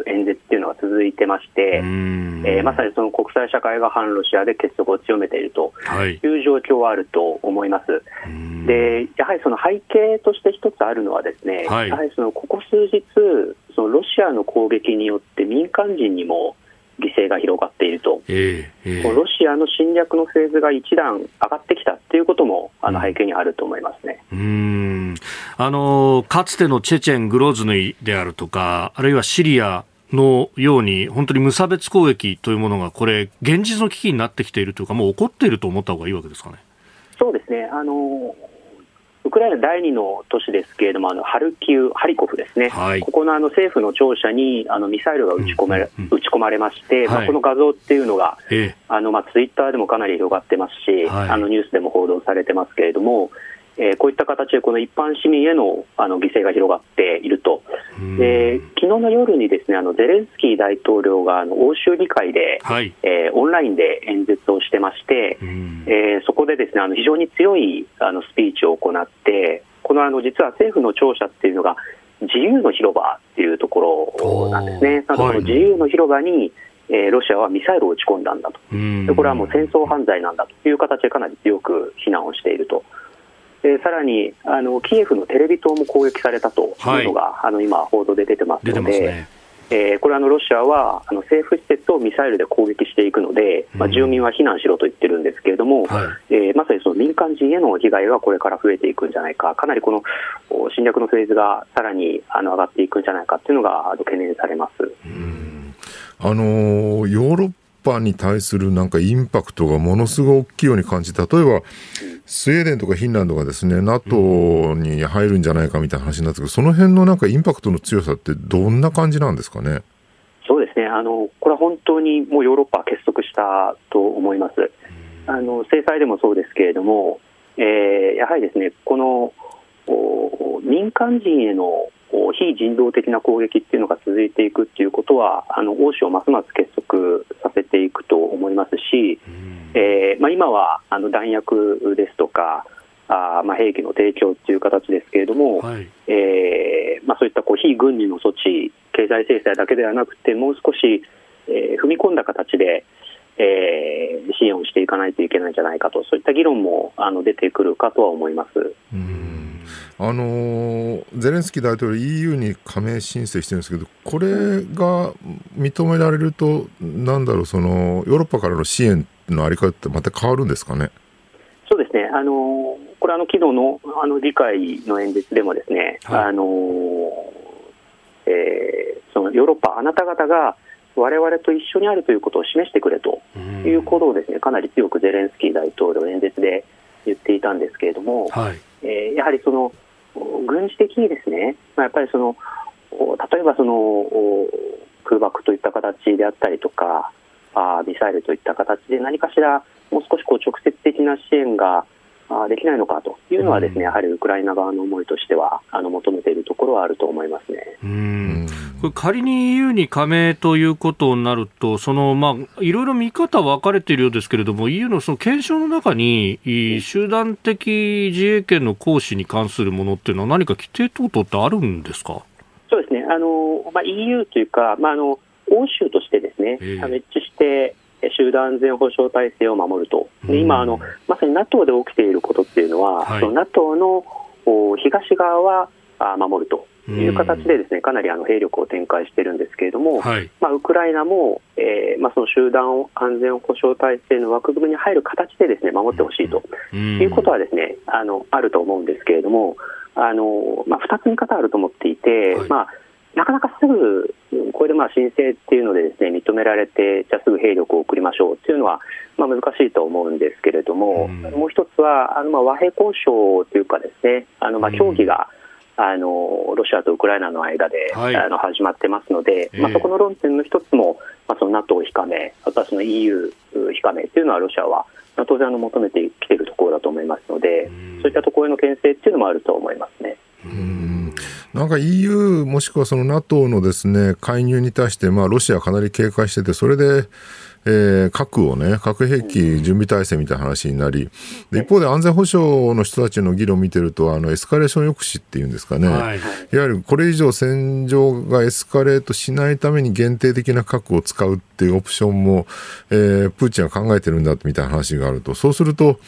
Speaker 4: 演説っていうのが続いてまして、えー、まさにその国際社会が反ロシアで結束を強めているとい。う状況はあると思います。はい、でやはりその背景として一つあるのは、ですね、はい、やはりそのここ数日、そのロシアの攻撃によって民間人にも犠牲が広がっていると、えーえー、ロシアの侵略のフェーズが一段上がってきたということもあの背景にあると思いますね、
Speaker 1: うん、あのかつてのチェチェン、グローズヌイであるとか、あるいはシリアのように、本当に無差別攻撃というものが、これ、現実の危機になってきているというか、もう起こっていると思った方がいいわけですかね。
Speaker 4: そうですね。あのウクライナ第2の都市ですけれども、あのハルキウ、ハリコフですね、はい、ここのあの政府の庁舎にあのミサイルが撃ち込まれ,、撃ち込まれまして、はい、まあ、この画像っていうのが、あのまあ、ツイッターでもかなり広がってますし、はい、あのニュースでも報道されてますけれども、えー、こういった形でこの一般市民へのあの犠牲が広がっていると、で昨日の夜にですねあのゼレンスキー大統領があの欧州議会で、はい、えー、オンラインで演説をしてまして、えー、そこでですねあの非常に強いあのスピーチを行って、このあの実は政府の庁舎っていうのが、自由の広場っていうところなんですね。なので、自由の広場に、えー、ロシアはミサイルを撃ち込んだんだと、でこれはもう戦争犯罪なんだという形でかなり強く非難をしていると。でさらにあのキエフのテレビ塔も攻撃されたというのが、はい、あの今、報道で出てますので、ね、えー、これあの、ロシアはあの政府施設をミサイルで攻撃していくので、まあ、住民は避難しろと言ってるんですけれども、はい、えー、まさにその民間人への被害がこれから増えていくんじゃないか、かなりこの侵略のフェーズがさらにあの上がっていくんじゃないかというのが懸念されます。
Speaker 3: あのヨーロッパに対するなんかインパクトがものすごい大きいように感じ例えば、スウェーデンとかフィンランドがですね NATO に入るんじゃないかみたいな話になってけど、その辺のなんかインパクトの強さってどんな感じなんですかね？
Speaker 4: そうですねあのこれは本当にもうヨーロッパ結束したと思います。あの制裁でもそうですけれども、えー、やはりですねこの民間人への非人道的な攻撃っていうのが続いていくっていうことは、あの欧州をますます結束させていくと思いますし、えーまあ、今はあの弾薬ですとか、あまあ、兵器の提供という形ですけれども、はい、えー、まあ、そういったこう非軍事の措置、経済制裁だけではなくて、もう少し、えー、踏み込んだ形で、えー、支援をしていかないといけないんじゃないかと、そういった議論もあの出てくるかとは思います。うん
Speaker 3: あのゼレンスキー大統領、EU に加盟申請してるんですけど、これが認められると、なんだろう、そのヨーロッパからの支援のあり方って、また変わるんですかね？
Speaker 4: そうですね、あのこれあの、昨日のあの議会の演説でも、ですね、はい、あのえー、そのヨーロッパ、あなた方が我々と一緒にあるということを示してくれということをですね、かなり強くゼレンスキー大統領、演説で言っていたんですけれども、はい、えー、やはりその軍事的にですね、まあ、やっぱりその例えばその空爆といった形であったりとかあミサイルといった形で何かしらもう少しこう直接的な支援ができないのかというのはですね、やはりウクライナ側の思いとしてはあの求めているところはあると思いますね。
Speaker 1: うんこれ仮に EU に加盟ということになると、そのまあいろいろ見方分かれているようですけれども、EU のその検証の中に集団的自衛権の行使に関するものっていうのは何か規定等々ってあるんですか？
Speaker 4: そうですね。あのまあ EU というか、まああの欧州としてですね、えー、一致して集団安全保障体制を守ると、で今あの、まさに NATO で起きていることっていうのは、はい、その NATO の東側は守るという形でですねかなりあの兵力を展開しているんですけれども、はい、まあ、ウクライナも、えーまあ、その集団安全保障体制の枠組みに入る形でですね守ってほしいということはですねあのあると思うんですけれども、あのまあ、2つ見方あると思っていて、はい、まあなかなかすぐ、これでまあ申請っていうのでです、ね、認められて、じゃあすぐ兵力を送りましょうっていうのは、まあ、難しいと思うんですけれども、うん、もう一つは、あのまあ和平交渉というか、ですねあのまあ協議が、うん、あのロシアとウクライナの間で、はい、あの始まってますので、まあ、そこの論点の一つも、まあ、その NATO 非加盟、あとはその EU 非加盟というのは、ロシアは当然あの求めてきているところだと思いますので、うん、そういったところへの牽制っていうのもあると思いますね。
Speaker 3: うんなんか EU もしくはその NATO のですね介入に対して、まあ、ロシアかなり警戒してて、それで、えー、核をね、核兵器準備体制みたいな話になり、で一方で安全保障の人たちの議論を見てると、あのエスカレーション抑止っていうんですかね、はい、いわゆるこれ以上戦場がエスカレートしないために限定的な核を使うっていうオプションも、えー、プーチンは考えてるんだみたいな話があると、そうすると、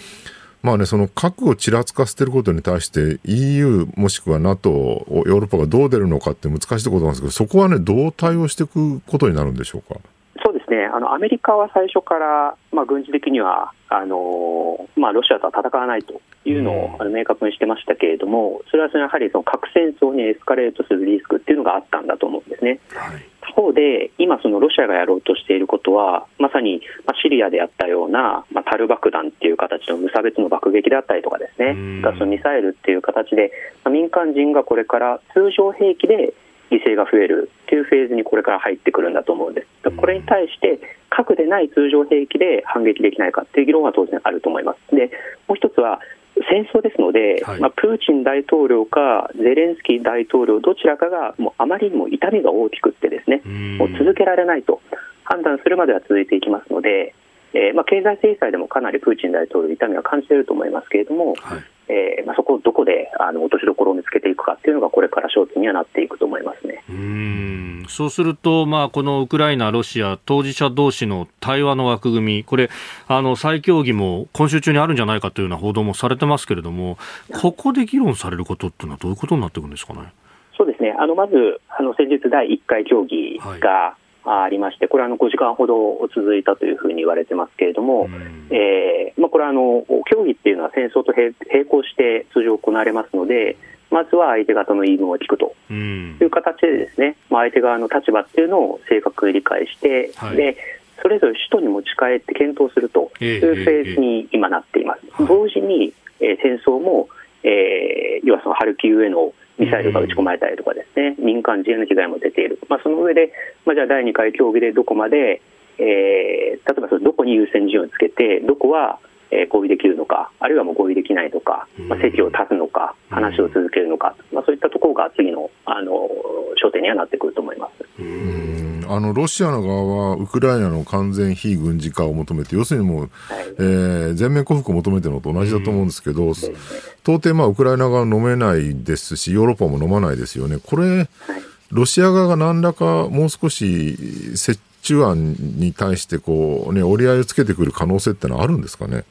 Speaker 3: まあね、その核をちらつかせてることに対して EU もしくは NATO、ヨーロッパがどう出るのかって難しいことなんですけど、そこはね、どう対応していくことになるんでしょうか？
Speaker 4: そうですね、あのアメリカは最初から、まあ、軍事的にはあの、まあ、ロシアとは戦わないというのを、あの明確にしてましたけれども、それはそのやはりその核戦争にエスカレートするリスクっていうのがあったんだと思うんですね。はい他方で、今、そのロシアがやろうとしていることは、まさに、まシリアであったような、まあ、タル爆弾っていう形の無差別の爆撃であったりとかですね、ガスミサイルっていう形で、まあ、民間人がこれから通常兵器で犠牲が増えるっていうフェーズにこれから入ってくるんだと思うんです。これに対して核でない通常兵器で反撃できないかっていう議論は当然あると思います。で、もう一つは戦争ですので、はい、まあ、プーチン大統領かゼレンスキー大統領どちらかがもうあまりにも痛みが大きくってですね、もう続けられないと判断するまでは続いていきますので、えー、まあ、経済制裁でもかなりプーチン大統領痛みは感じていると思いますけれども、はい、えー、まあ、そこをどこであの落としどころを見つけていくかっていうのがこれから焦点にはなっていくと思いますね。
Speaker 1: うん。そうすると、まあ、このウクライナ、ロシア当事者同士の対話の枠組みこれあの再協議も今週中にあるんじゃないかというような報道もされてますけれどもここで議論されることっていうのはどういうことになっていくんですかね？
Speaker 4: そうですね。あのまずあの先日第1回協議が、はいありまして、これはあの5時間ほど続いたというふうに言われてますけれども、うん、えー、まあ、これはあの協議っていうのは戦争と並行して通常行われますので、まずは相手方の言い分を聞くと。いう形でですね、まあ、相手側の立場っていうのを正確に理解して、はい、でそれぞれ首都に持ち帰って検討するというフェーズに今なっています。同時に、えー、戦争も、えー、要はそのハルキウへのミサイルが撃ち込まれたりとかですね、民間人への被害も出ている、まあ、その上で、まあ、じゃあ第2回協議でどこまで、えー、例えばそれどこに優先順位をつけて、どこはえ合意できるのか、あるいはもう合意できないのか、まあ、席を立つのか、話を続けるのか、まあ、そういったところが次のあの焦点にはなってくると思います。
Speaker 3: あのロシアの側はウクライナの完全非軍事化を求めて、要するにもう、はい、えー、全面降伏を求めてるのと同じだと思うんですけど、到底、まあ、ウクライナ側飲めないですし、ヨーロッパも飲まないですよね。これ、はい、ロシア側が何らかもう少し折衷案に対してこう、ね、折り合いをつけてくる可能性ってのはあるんですかね？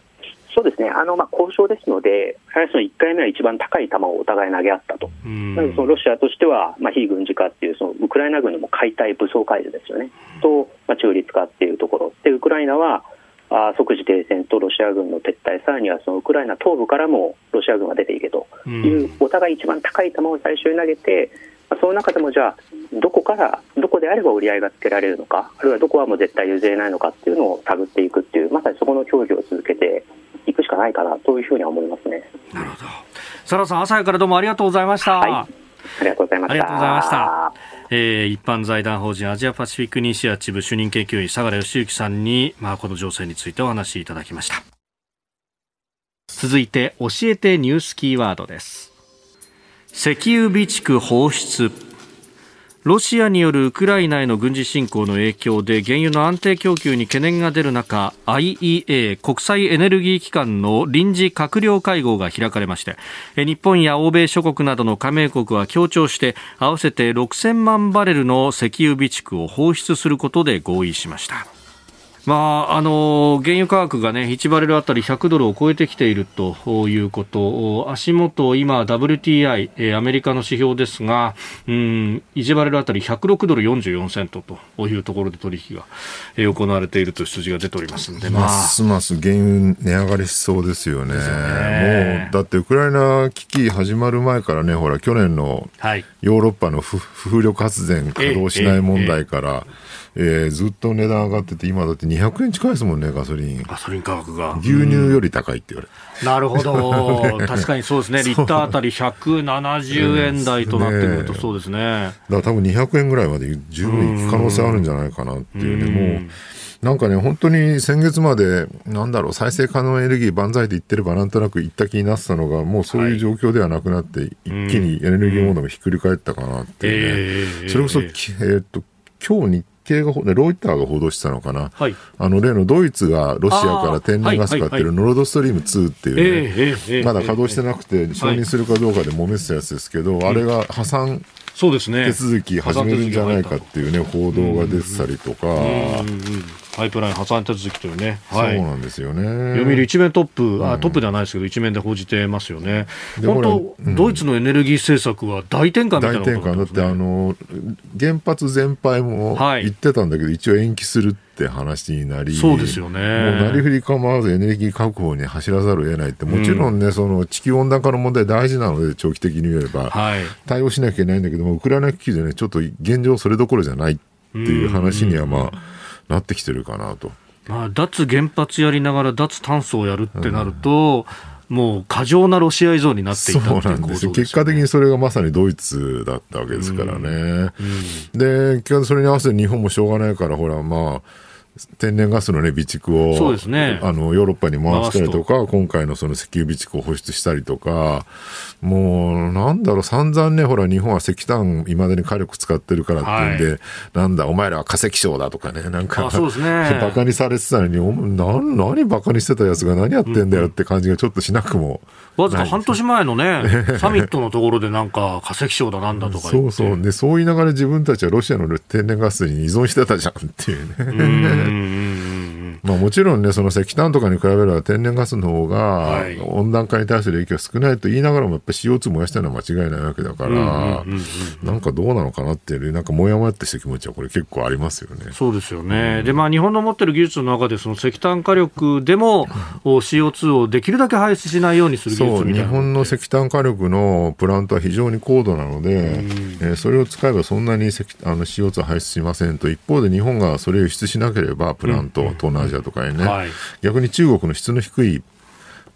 Speaker 4: そうですね、あのまあ交渉ですので、最初の1回目は一番高い球をお互い投げ合ったと、なのでそのロシアとしては、まあ、非軍事化っていう、そのウクライナ軍のも解体、武装解除ですよね、と、まあ、中立化っていうところ、でウクライナはあ即時停戦とロシア軍の撤退、さらにはそのウクライナ東部からもロシア軍が出ていけと。いう、お互い一番高い球を最初に投げて、まあ、その中でもじゃあ、どこから、どこであれば折り合いがつけられるのか、あるいはどこはもう絶対譲れないのかっていうのを探っていくっていう、まさにそこの協議を続けていくしかないかなというふうには思いますね。
Speaker 1: なるほど。サラさん、朝からどうもありがとうございました。はい、あ
Speaker 4: りがとうございました。ありがとうございました。
Speaker 1: えー、一般財団法人アジアパシフィックイニシアチブ主任研究員相良義之さんに、まあ、この情勢についてお話しいただきました。続いて、教えてニュースキーワードです。石油備蓄放出ロシアによるウクライナへの軍事侵攻の影響で原油の安定供給に懸念が出る中 IEA 国際エネルギー機関の臨時閣僚会合が開かれまして日本や欧米諸国などの加盟国は協調して合わせて6000万バレルの石油備蓄を放出することで合意しました。まあ、あの原油価格が、ね、1バレルあたり100ドルを超えてきているということ、足元、今、WTI、えー、アメリカの指標ですが、うん、1バレルあたり106ドル44セントというところで取引が、えー、行われているという数字が出ておりますので、
Speaker 3: まあ、ますます原油値上がりしそうですよね。ね。もうだってウクライナ危機始まる前からね、ほら、去年のヨーロッパの風力発電稼働しない問題から、えーえーえー、ずっと値段上がってて、今だって200円近いですもんね、ガソリン。
Speaker 1: ガソリン価格が。
Speaker 3: 牛乳より高いって言われ
Speaker 1: て。なるほど。確かにそうですね。リッターあたり170円台となってくるとそうですね。だ
Speaker 3: から多分200円ぐらいまで十分行く可能性あるんじゃないかなっていうね、もう。なんかね、本当に先月まで、なんだろう、再生可能エネルギー万歳で言ってれば、なんとなく言った気になってたのが、もうそういう状況ではなくなって、はい、一気にエネルギーモードがひっくり返ったかなっていうね、えー、それこそ、えー、っと今日日経が、ロイターが報道してたのかな、はい、あの例のドイツがロシアから天然ガス買ってるノルドストリーム2っていうね、まだ稼働してなくて、承認するかどうかで揉めてたやつですけど、あれが破産そうですね。手続き始めるんじゃないかっていうね、報道が出てたりとか。
Speaker 1: パイプライン破産手続きというね、
Speaker 3: はい、そうなんですよね。
Speaker 1: 読売一面トップ、あトップではないですけど、一面で報じてますよね、本当、うん、ドイツのエネルギー政策は大転換みたいなこと、ね、大転換。
Speaker 3: だってあの、原発全廃も言ってたんだけど、はい、一応延期するって話になり、
Speaker 1: そうですよね。もう
Speaker 3: なりふり構わずエネルギー確保に走らざるを得ないって、もちろんね、うん、その地球温暖化の問題大事なので、長期的に言えば、はい、対応しなきゃいけないんだけども、ウクライナ危機でね、ちょっと現状それどころじゃないっていう話には、まあ、なってきてるかなと。
Speaker 1: まあ、脱原発やりながら脱炭素をやるってなると、うん、もう過剰なロシア依存になっていたそうなんですよ。
Speaker 3: 結果的にそれがまさにドイツだったわけですからね。うん。うん、で、それに合わせて日本もしょうがないから、ほら、まあ、天然ガスの、ね、備蓄をそうです、ね、あのヨーロッパに回したりとか、今回のその石油備蓄を放出したりとか、もうなんだろう、散々ね、ほら、日本は石炭、いまだに火力使ってるからっていうんで、はい、なんだ、お前らは化石賞だとかね、なんか、そうですね、バカにされてたのに、お何何バカにしてたやつが何やってんだよって感じがちょっとしなくも。
Speaker 1: わずか半年前のね、サミットのところでなんか化石賞だなんだとか
Speaker 3: そうそう。で、そう言いながら自分たちはロシアの天然ガスに依存してたじゃんっていうね。うんまあ、もちろんね、その石炭とかに比べれば天然ガスの方が温暖化に対する影響は少ないと言いながらも、やっぱり CO2 燃やしたのは間違いないわけだから、なんかどうなのかなっていう、なんかもやもやってした気持ちは、これ結構ありますよね。
Speaker 1: そうですよね。うん、で、まあ、日本の持ってる技術の中で、その石炭火力でも CO2 をできるだけ排出しないようにする技術みたいな。
Speaker 3: 日本の石炭火力のプラントは非常に高度なので、うん、えー、それを使えばそんなに石あの CO2 排出しませんと、一方で日本がそれを輸出しなければ、プラント、東南アジアとかにね、はい、逆に中国の質の低い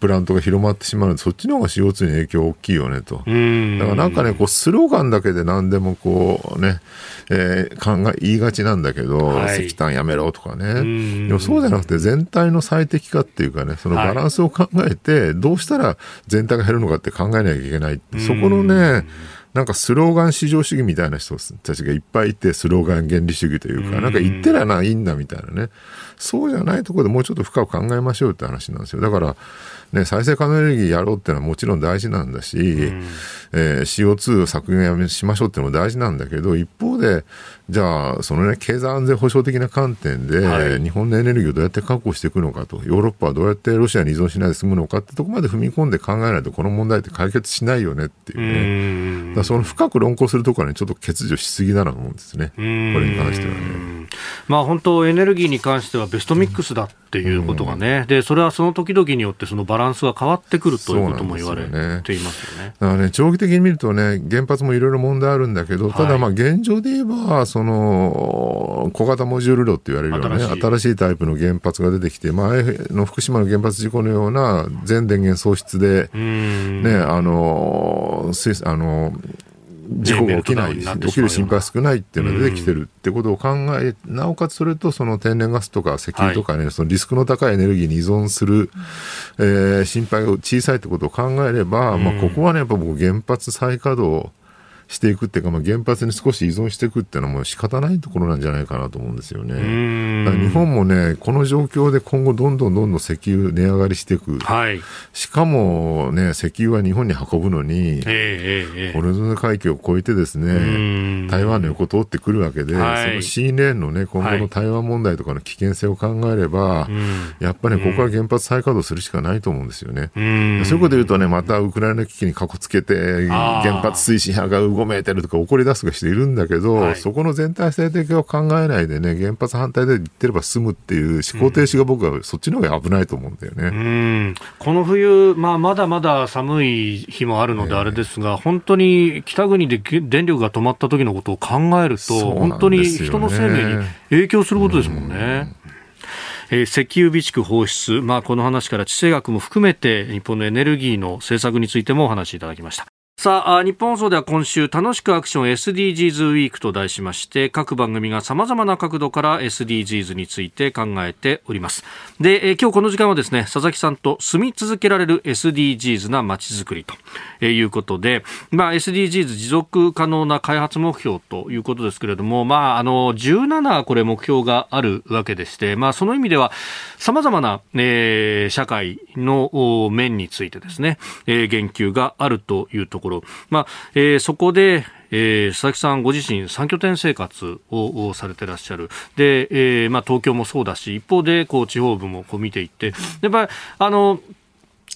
Speaker 3: プラントが広まってしまうので、そっちの方が CO2 に影響大きいよねと。だからなんかね、こうスローガンだけで何でもこうね、えー、考え、言いがちなんだけど、はい、石炭やめろとかね。でもそうじゃなくて全体の最適化っていうかね、そのバランスを考えて、どうしたら全体が減るのかって考えなきゃいけない。そこのね、なんかスローガン至上主義みたいな人たちがいっぱいいて、スローガン原理主義というか、なんか言ってらないいんだみたいなね。そうじゃないところでもうちょっと深く考えましょうって話なんですよ。だから、ね、再生可能エネルギーやろうっていうのはもちろん大事なんだし、うん、えー、CO2 削減やめしましょうっていうのも大事なんだけど、一方で、じゃあ、そのね、経済安全保障的な観点で、はい、日本のエネルギーをどうやって確保していくのかと、ヨーロッパはどうやってロシアに依存しないで済むのかってとこまで踏み込んで考えないと、この問題って解決しないよねっていうね。だその深く論考するところはね、ちょっと欠如しすぎだなと思うんですね。これに関してはね。
Speaker 1: まあ本当、エネルギーに関してはベストミックスだっていうことがね、で、それはその時々によってそのバランスが変わってくるということも言われていますよね。
Speaker 3: だからね、長期的に見るとね、原発もいろいろ問題あるんだけど、ただまあ現状で言えば、その、小型モジュール炉って言われるようなね、新しいタイプの原発が出てきて、前の福島の原発事故のような全電源喪失で、ね、あの、あの、事故が起きない、起きる心配少ないっていうのが出てきてるってことを考え、なおかつそれとその天然ガスとか石油とかね、はい、そのリスクの高いエネルギーに依存する、えー、心配が小さいってことを考えれば、まあ、ここはね、やっぱ僕原発再稼働していくっていうか、まあ、原発に少し依存していくっていうのはもう仕方ないところなんじゃないかなと思うんですよね。日本もね、この状況で今後どんどんどんどん石油値上がりしていく。はい、しかもね、石油は日本に運ぶのに、えー、ホルゾン海峡を越えてですね、台湾の横通ってくるわけで、はい、その C レーンのね、今後の台湾問題とかの危険性を考えれば、やっぱり、ね、ここは原発再稼働するしかないと思うんですよね。そういうことで言うとね、またウクライナ危機にかこつけて、原発推進派が動メートルとか怒り出す人いるんだけど、はい、そこの全体性的を考えないでね、原発反対で言ってれば済むっていう思考停止が僕はそっちの方が危ないと思うんだよね。う
Speaker 1: んこの冬、まあ、まだまだ寒い日もあるのであれですが、えー、本当に北国で電力が止まった時のことを考えると、本当に人の生命に影響することですもんね。えー、石油備蓄放出、まあ、この話から地政学も含めて日本のエネルギーの政策についてもお話しいただきました。さあ、日本放送では今週、楽しくアクション SDGs ウィークと題しまして、各番組が様々な角度から SDGs について考えております。で、え今日この時間はですね、佐々木さんと住み続けられる SDGs な街づくりということで、まあ、SDGs 持続可能な開発目標ということですけれども、まあ、あの、17これ目標があるわけでして、まあ、その意味では、様々な、えー、社会の面についてですね、えー、言及があるというところころ、まあえー、そこで、えー、佐々木さんご自身3拠点生活をされてらっしゃる。で、えーまあ、東京もそうだし一方でこう地方部もこう見ていって。やっぱりあの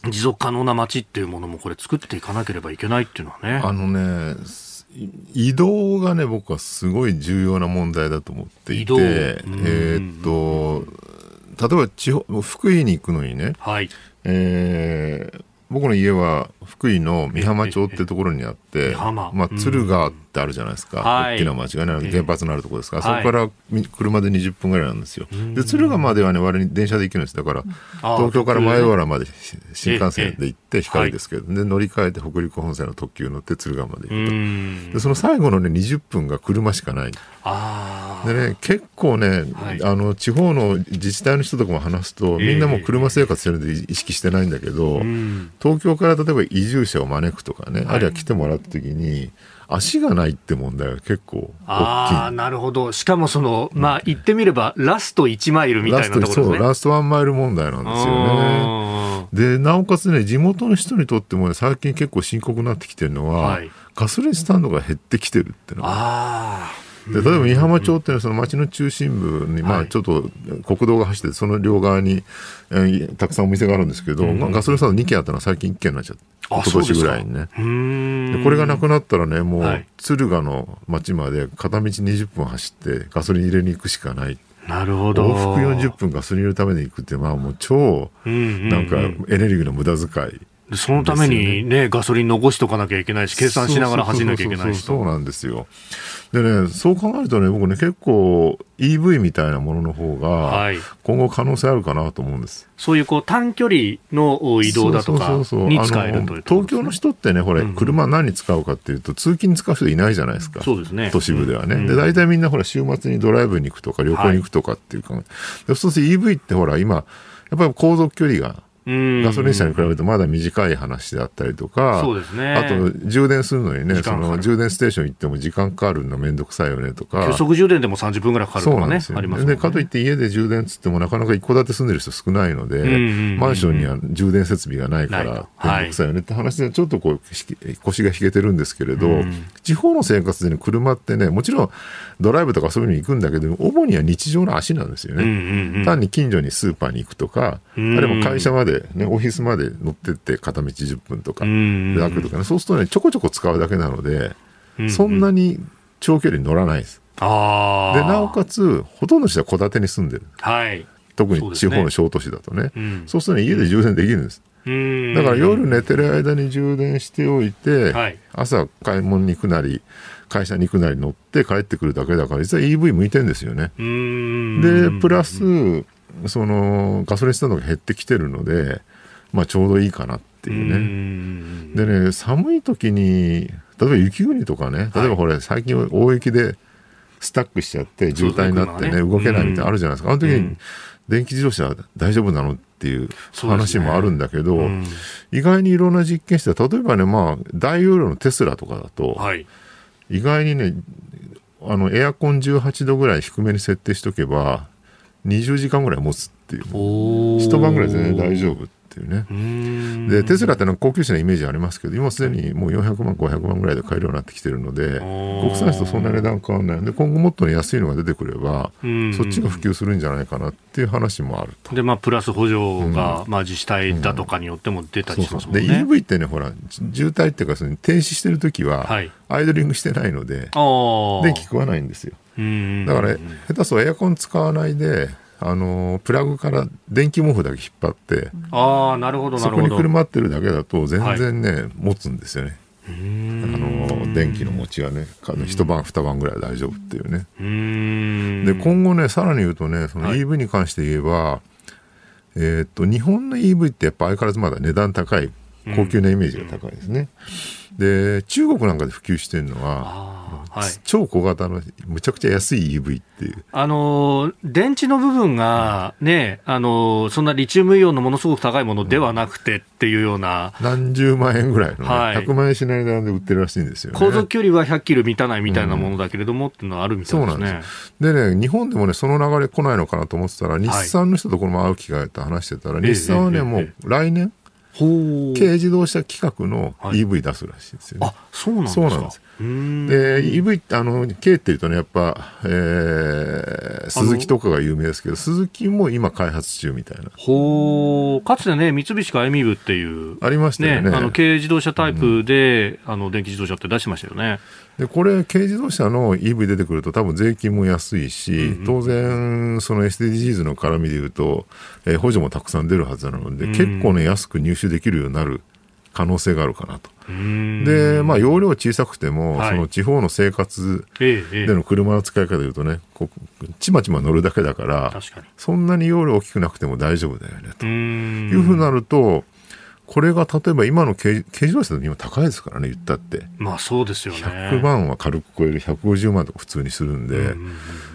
Speaker 1: 持続可能な街っていうものもこれ作っていかなければいけないっていうのはね。
Speaker 3: あのね移動がね僕はすごい重要な問題だと思っていて、えー、っと例えば地方福井に行くのにね、はい。えー、僕の家は福井の美浜町ってところにあって、まあ、敦賀ってあるじゃないですか、大きな町がね、原発のあるところですか。ら、そこから車で20分ぐらいなんですよ。で、敦賀まではね、割に電車で行けるんです。だから、東京から前原まで新幹線で行って、光ですけど、で、乗り換えて北陸本線の特急乗って敦賀まで行くと。で、その最後のね、20分が車しかない。でね、結構ね、あの、地方の自治体の人とかも話すと、みんなも車生活してるんで意識してないんだけど、東京から例えば移住者を招くとかね、あるいは来てもらった時に、足がないって問題は結構大きい。あ
Speaker 1: なるほど。しかもその、まあ言ってみれば、ラスト1マイルみたいなところですね。
Speaker 3: そう、ラスト1マイル問題なんですよね。で、なおかつね、地元の人にとってもね、最近結構深刻になってきてるのは、はい、ガソリンスタンドが減ってきてるってのが。ああ。で例えば美浜町っていうのはその町の中心部に、まあ、ちょっと国道が走ってその両側に、えー、たくさんお店があるんですけど、まあ、ガソリンスタンド2軒あったのは最近1軒になっちゃって今年ぐらいにね。でこれがなくなったらねもう、はい、敦賀の町まで片道20分走ってガソリン入れに行くしかない。
Speaker 1: なるほど。
Speaker 3: 往復40分ガソリン入れるために行くってまあもう超なんかエネルギーの無駄遣い。
Speaker 1: そのためにね、ガソリン残しとかなきゃいけないし、計算しながら走らなきゃいけないし
Speaker 3: そうなんですよ。でね、そう考えるとね、僕ね、結構 EV みたいなものの方が、今後可能性あるかなと思うんです。
Speaker 1: そういうこう短距離の移動だとかに使えるという、ね、
Speaker 3: 東京の人ってね、ほれ、うん、車何に使うかっていうと、通勤に使う人いないじゃないですか。
Speaker 1: そうですね。
Speaker 3: 都市部ではね。うん、で、大体みんなほら、週末にドライブに行くとか、旅行に行くとかっていうか、はい、そうすると EV ってほら、今、やっぱり航続距離がガソリン車に比べるとまだ短い話であったりとか、
Speaker 1: そうですね。
Speaker 3: あと、充電するのにね、その充電ステーション行っても時間かかるのめんどくさいよねとか。
Speaker 1: 急速充電でも30分ぐらいかかるとかね、ありますね。
Speaker 3: で、かといって家で充電つってもなかなか一戸建て住んでる人少ないので、マンションには充電設備がないから、めんどくさいよねって話でちょっとこう、腰が引けてるんですけれど、地方の生活でね、車ってね、もちろんドライブとかそういうのに行くんだけど、主には日常の足なんですよね。単に近所にスーパーに行くとか、あるいは会社まで、ね、オフィスまでで乗ってって片道10分とかで楽とかね、そうするとね、ちょこちょこ使うだけなので、そんなに長距離乗らないです。で、なおかつ、ほとんどの人は戸建てに住んでる。はい。特に地方の小都市だとね。そう、ね,、するとね、家で充電できるんです。だから夜寝てる間に充電しておいて、はい、朝買い物に行くなり、会社に行くなり乗って帰ってくるだけだから、実は EV 向いてるんですよね。で、プラス、そのガソリンスタンドが減ってきてるので、まあ、ちょうどいいかなっていうね。でね、寒い時に、例えば雪国とかね、例えばこれ、最近大雪でスタックしちゃって渋滞になってね、動けないみたいなのあるじゃないですか。あの時に、電気自動車大丈夫なのっていう話もあるんだけど、意外にいろんな実験して、例えばね、まあ、大容量のテスラとかだと、意外にね、あの、エアコン18度ぐらい低めに設定しとけば、20時間ぐらい持つっていう。一晩ぐらい全然大丈夫っていうね。で、テスラってのは高級車のイメージありますけど、今すでにもう400万、500万ぐらいで買えるようになってきてるので、国産車とそんな値段変わらないので、今後もっと安いのが出てくれば、そっちが普及するんじゃないかなっていう話もあると。
Speaker 1: で、まあ、プラス補助が、まあ、自治体だとかによっても出たりしますもんね。
Speaker 3: で、EV ってね、ほら、渋滞っていうか、その停止してるときは、アイドリングしてないので、電気食わないんですよ。だから、下手そうエアコン使わないで、あのプラグから電気毛布だけ引っ張って
Speaker 1: あなるほど
Speaker 3: そこにくるまってるだけだと全然ね、はい、持つんですよね。あの電気の持ちはね一晩二晩ぐらい大丈夫っていうね。で今後ねさらに言うとねその EV に関して言えば、はい、えー、っと日本の EV ってやっぱ相変わらずまだ値段高い高級なイメージが高いですね。で中国なんかで普及してるのははい、超小型のむちゃくちゃ安い EV っていう。
Speaker 1: あの電池の部分がね、あのそんなリチウムイオンのものすごく高いものではなくてっていうような。
Speaker 3: 何十万円ぐらいの、ね、はい、100万円しない値段で売ってるらしいんですよ、ね、
Speaker 1: 航続距離は100キロ満たないみたいなものだけれども、うん、っていうのはあるみたいですね。そうなんです
Speaker 3: でね、日本でもね、その流れ来ないのかなと思ってたら、はい、日産の人とこの前会う機会って話してたら、日産はね、もう来年、軽自動車規格の EV 出すらしいですよね。
Speaker 1: はい、あそうなんですか。そうなんで
Speaker 3: EV ってあの軽っていうとねやっぱ、えー、鈴木とかが有名ですけど鈴木も今開発中みたいな。
Speaker 1: ほかつてね三菱かエミブっていう
Speaker 3: ありましたよね、
Speaker 1: ね、あの軽自動車タイプで、うん、あの電気自動車って出しましたよね。
Speaker 3: でこれ軽自動車の EV 出てくると多分税金も安いし、うんうん、当然その SDGs の絡みでいうと、えー、補助もたくさん出るはずなので、うん、結構ね安く入手できるようになる可能性があるかなと。で、まあ、容量小さくても、はい、その地方の生活での車の使い方でいうとね、こちまちま乗るだけだからそんなに容量大きくなくても大丈夫だよねと。いうふうになると、これが例えば今の軽軽自動車でも今高いですからね、言ったって。
Speaker 1: まあそうですよね。
Speaker 3: 100万は軽く超える、150万とか普通にするんで、うんうんうん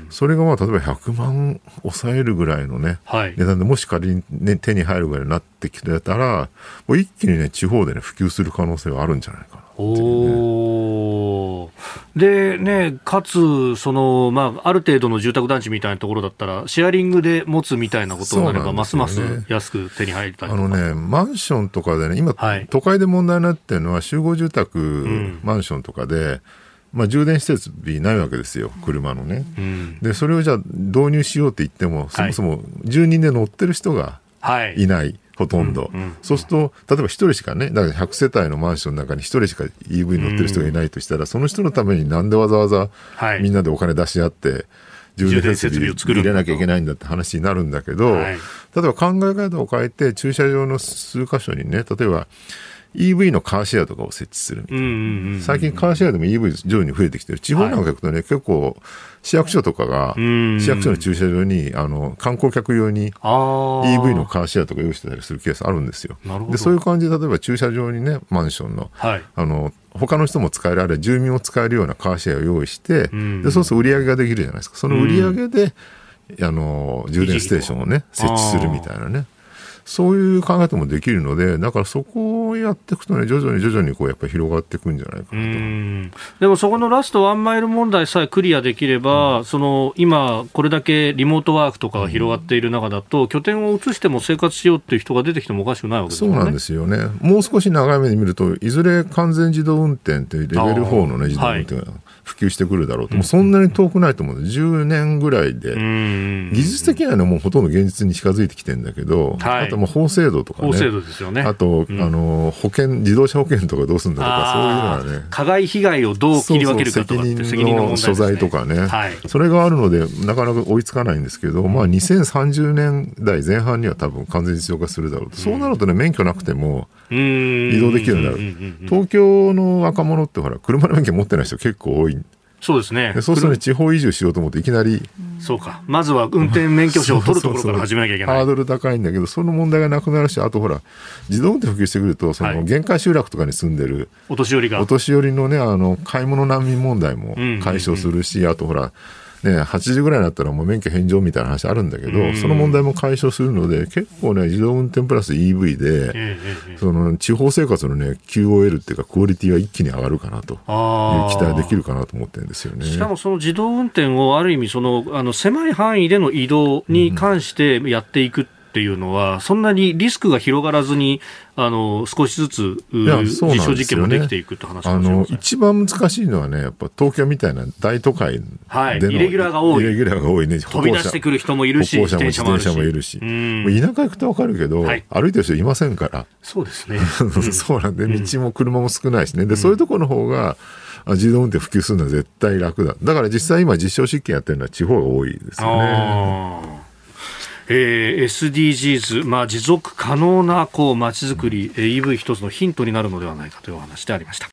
Speaker 3: それがまあ例えば100万抑えるぐらいのね、はい、値段でもし仮に、ね、手に入るぐらいになってきてたら、もう一気にね、地方でね、普及する可能性はあるんじゃないかな。
Speaker 1: おでね、かつ、そのまあ、ある程度の住宅団地みたいなところだったら、シェアリングで持つみたいなことになれば、ますます安く手に入ったり
Speaker 3: あのね、マンションとかでね、今、はい、都会で問題になってるのは、集合住宅、うん、マンションとかで、まあ、充電設備ないわけですよ、車のね。うん、で、それをじゃあ導入しようって言っても、そもそも住人で乗ってる人がい。ない。はいほとんど、うんうん、そうすると、例えば1人しかね、だから100世帯のマンションの中に1人しか EV 乗ってる人がいないとしたら、その人のためになんでわざわざみんなでお金出し合って、充電設備を入れなきゃいけないんだって話になるんだけど、はい、例えば考え方を変えて、駐車場の数箇所にね、例えば、EV のカーシェアとかを設置するみたいな。最近カーシェアでも EV 上手に増えてきてる。地方なんか行くとね、はい、結構、市役所とかが、市役所の駐車場に、あの、観光客用に EV のカーシェアとか用意してたりするケースあるんですよ。で、そういう感じで、例えば駐車場にね、マンションの、はい、あの、他の人も使える、あるいは住民も使えるようなカーシェアを用意して、で、そうすると売り上げができるじゃないですか。その売り上げで、あの、充電ステーションをね、設置するみたいなね。そういう考え方もできるので、だからそこをやっていくとね、徐々に徐々にこうやっぱり広がっていくんじゃないかなと。
Speaker 1: でもそこのラストワンマイル問題さえクリアできれば、うん、その今、これだけリモートワークとかが広がっている中だと、うん、拠点を移しても生活しようっていう人が出てきてもおかしくないわけですよね。
Speaker 3: そうなんですよね。もう少し長い目で見ると、いずれ完全自動運転っていうレベル4のね、自動運転が、はい。普及してくるだろうと、もうそんなに遠くないと思うので、10年ぐらいで、技術的にはね、もうほとんど現実に近づいてきてるんだけど、あともう法制度とかね、法制度ですよね。あと、あの保険、自動車保険とかどうするんだとか、そういうのはね、
Speaker 1: 加害被害をどう切り分けるかとか
Speaker 3: 責任の所在とかね、それがあるので、なかなか追いつかないんですけど、まあ、2030年代前半には多分完全実用化するだろうと、そうなるとね、免許なくても移動できるようになる。東京の若者ってほら、車の免許持ってない人結構多い
Speaker 1: そうですね。
Speaker 3: そうすると、ね、地方移住しようと思っていきなり。
Speaker 1: そうか。まずは運転免許証を取るところから始めなきゃいけない。
Speaker 3: ハードル高いんだけど、その問題がなくなるし、あとほら、自動運転普及してくると、その限界集落とかに住んでる、
Speaker 1: お年寄りが。
Speaker 3: お年寄りのね、あの、買い物難民問題も解消するし、あとほら、ね、80ぐらいになったらもう免許返上みたいな話あるんだけど、その問題も解消するので、結構ね、自動運転プラス EV で、その地方生活のね、QOL っていうか、クオリティは一気に上がるかなと期待できるかなと思ってるんですよね。
Speaker 1: しかもその自動運転をある意味その、あの狭い範囲での移動に関してやっていく、うんっていうのは、そんなにリスクが広がらずに、あの少しずつ実証実験もできていくって話、
Speaker 3: ね、あの一番難しいのはね、やっぱ東京みたいな大都会での、
Speaker 1: はい、イレギュラーが多い、
Speaker 3: イレギュラーが多いね、
Speaker 1: 飛び出してくる人もいるし、
Speaker 3: 歩行者も自転車もいるし、田舎行くと分かるけど、はい、歩いてる人いませんから、
Speaker 1: そうですね、
Speaker 3: そうなんで、道も車も少ないしね、でそういうところの方が、自動運転普及するのは絶対楽だ。だから実際今実証実験やってるのは地方が多いですよね。
Speaker 1: えー、SDGs、まあ、持続可能なこう街づくり、うん、EV 一つのヒントになるのではないかというお話でありました。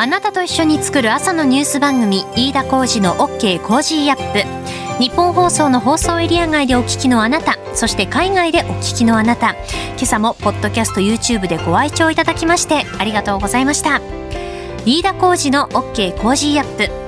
Speaker 2: あなたと一緒に作る朝のニュース番組飯田浩司の OK Cozy Up。ニッポン放送の放送エリア外でお聞きのあなたそして海外でお聞きのあなた。今朝もポッドキャスト YouTube でご愛聴いただきましてありがとうございました。飯田浩司の OK Cozy Up。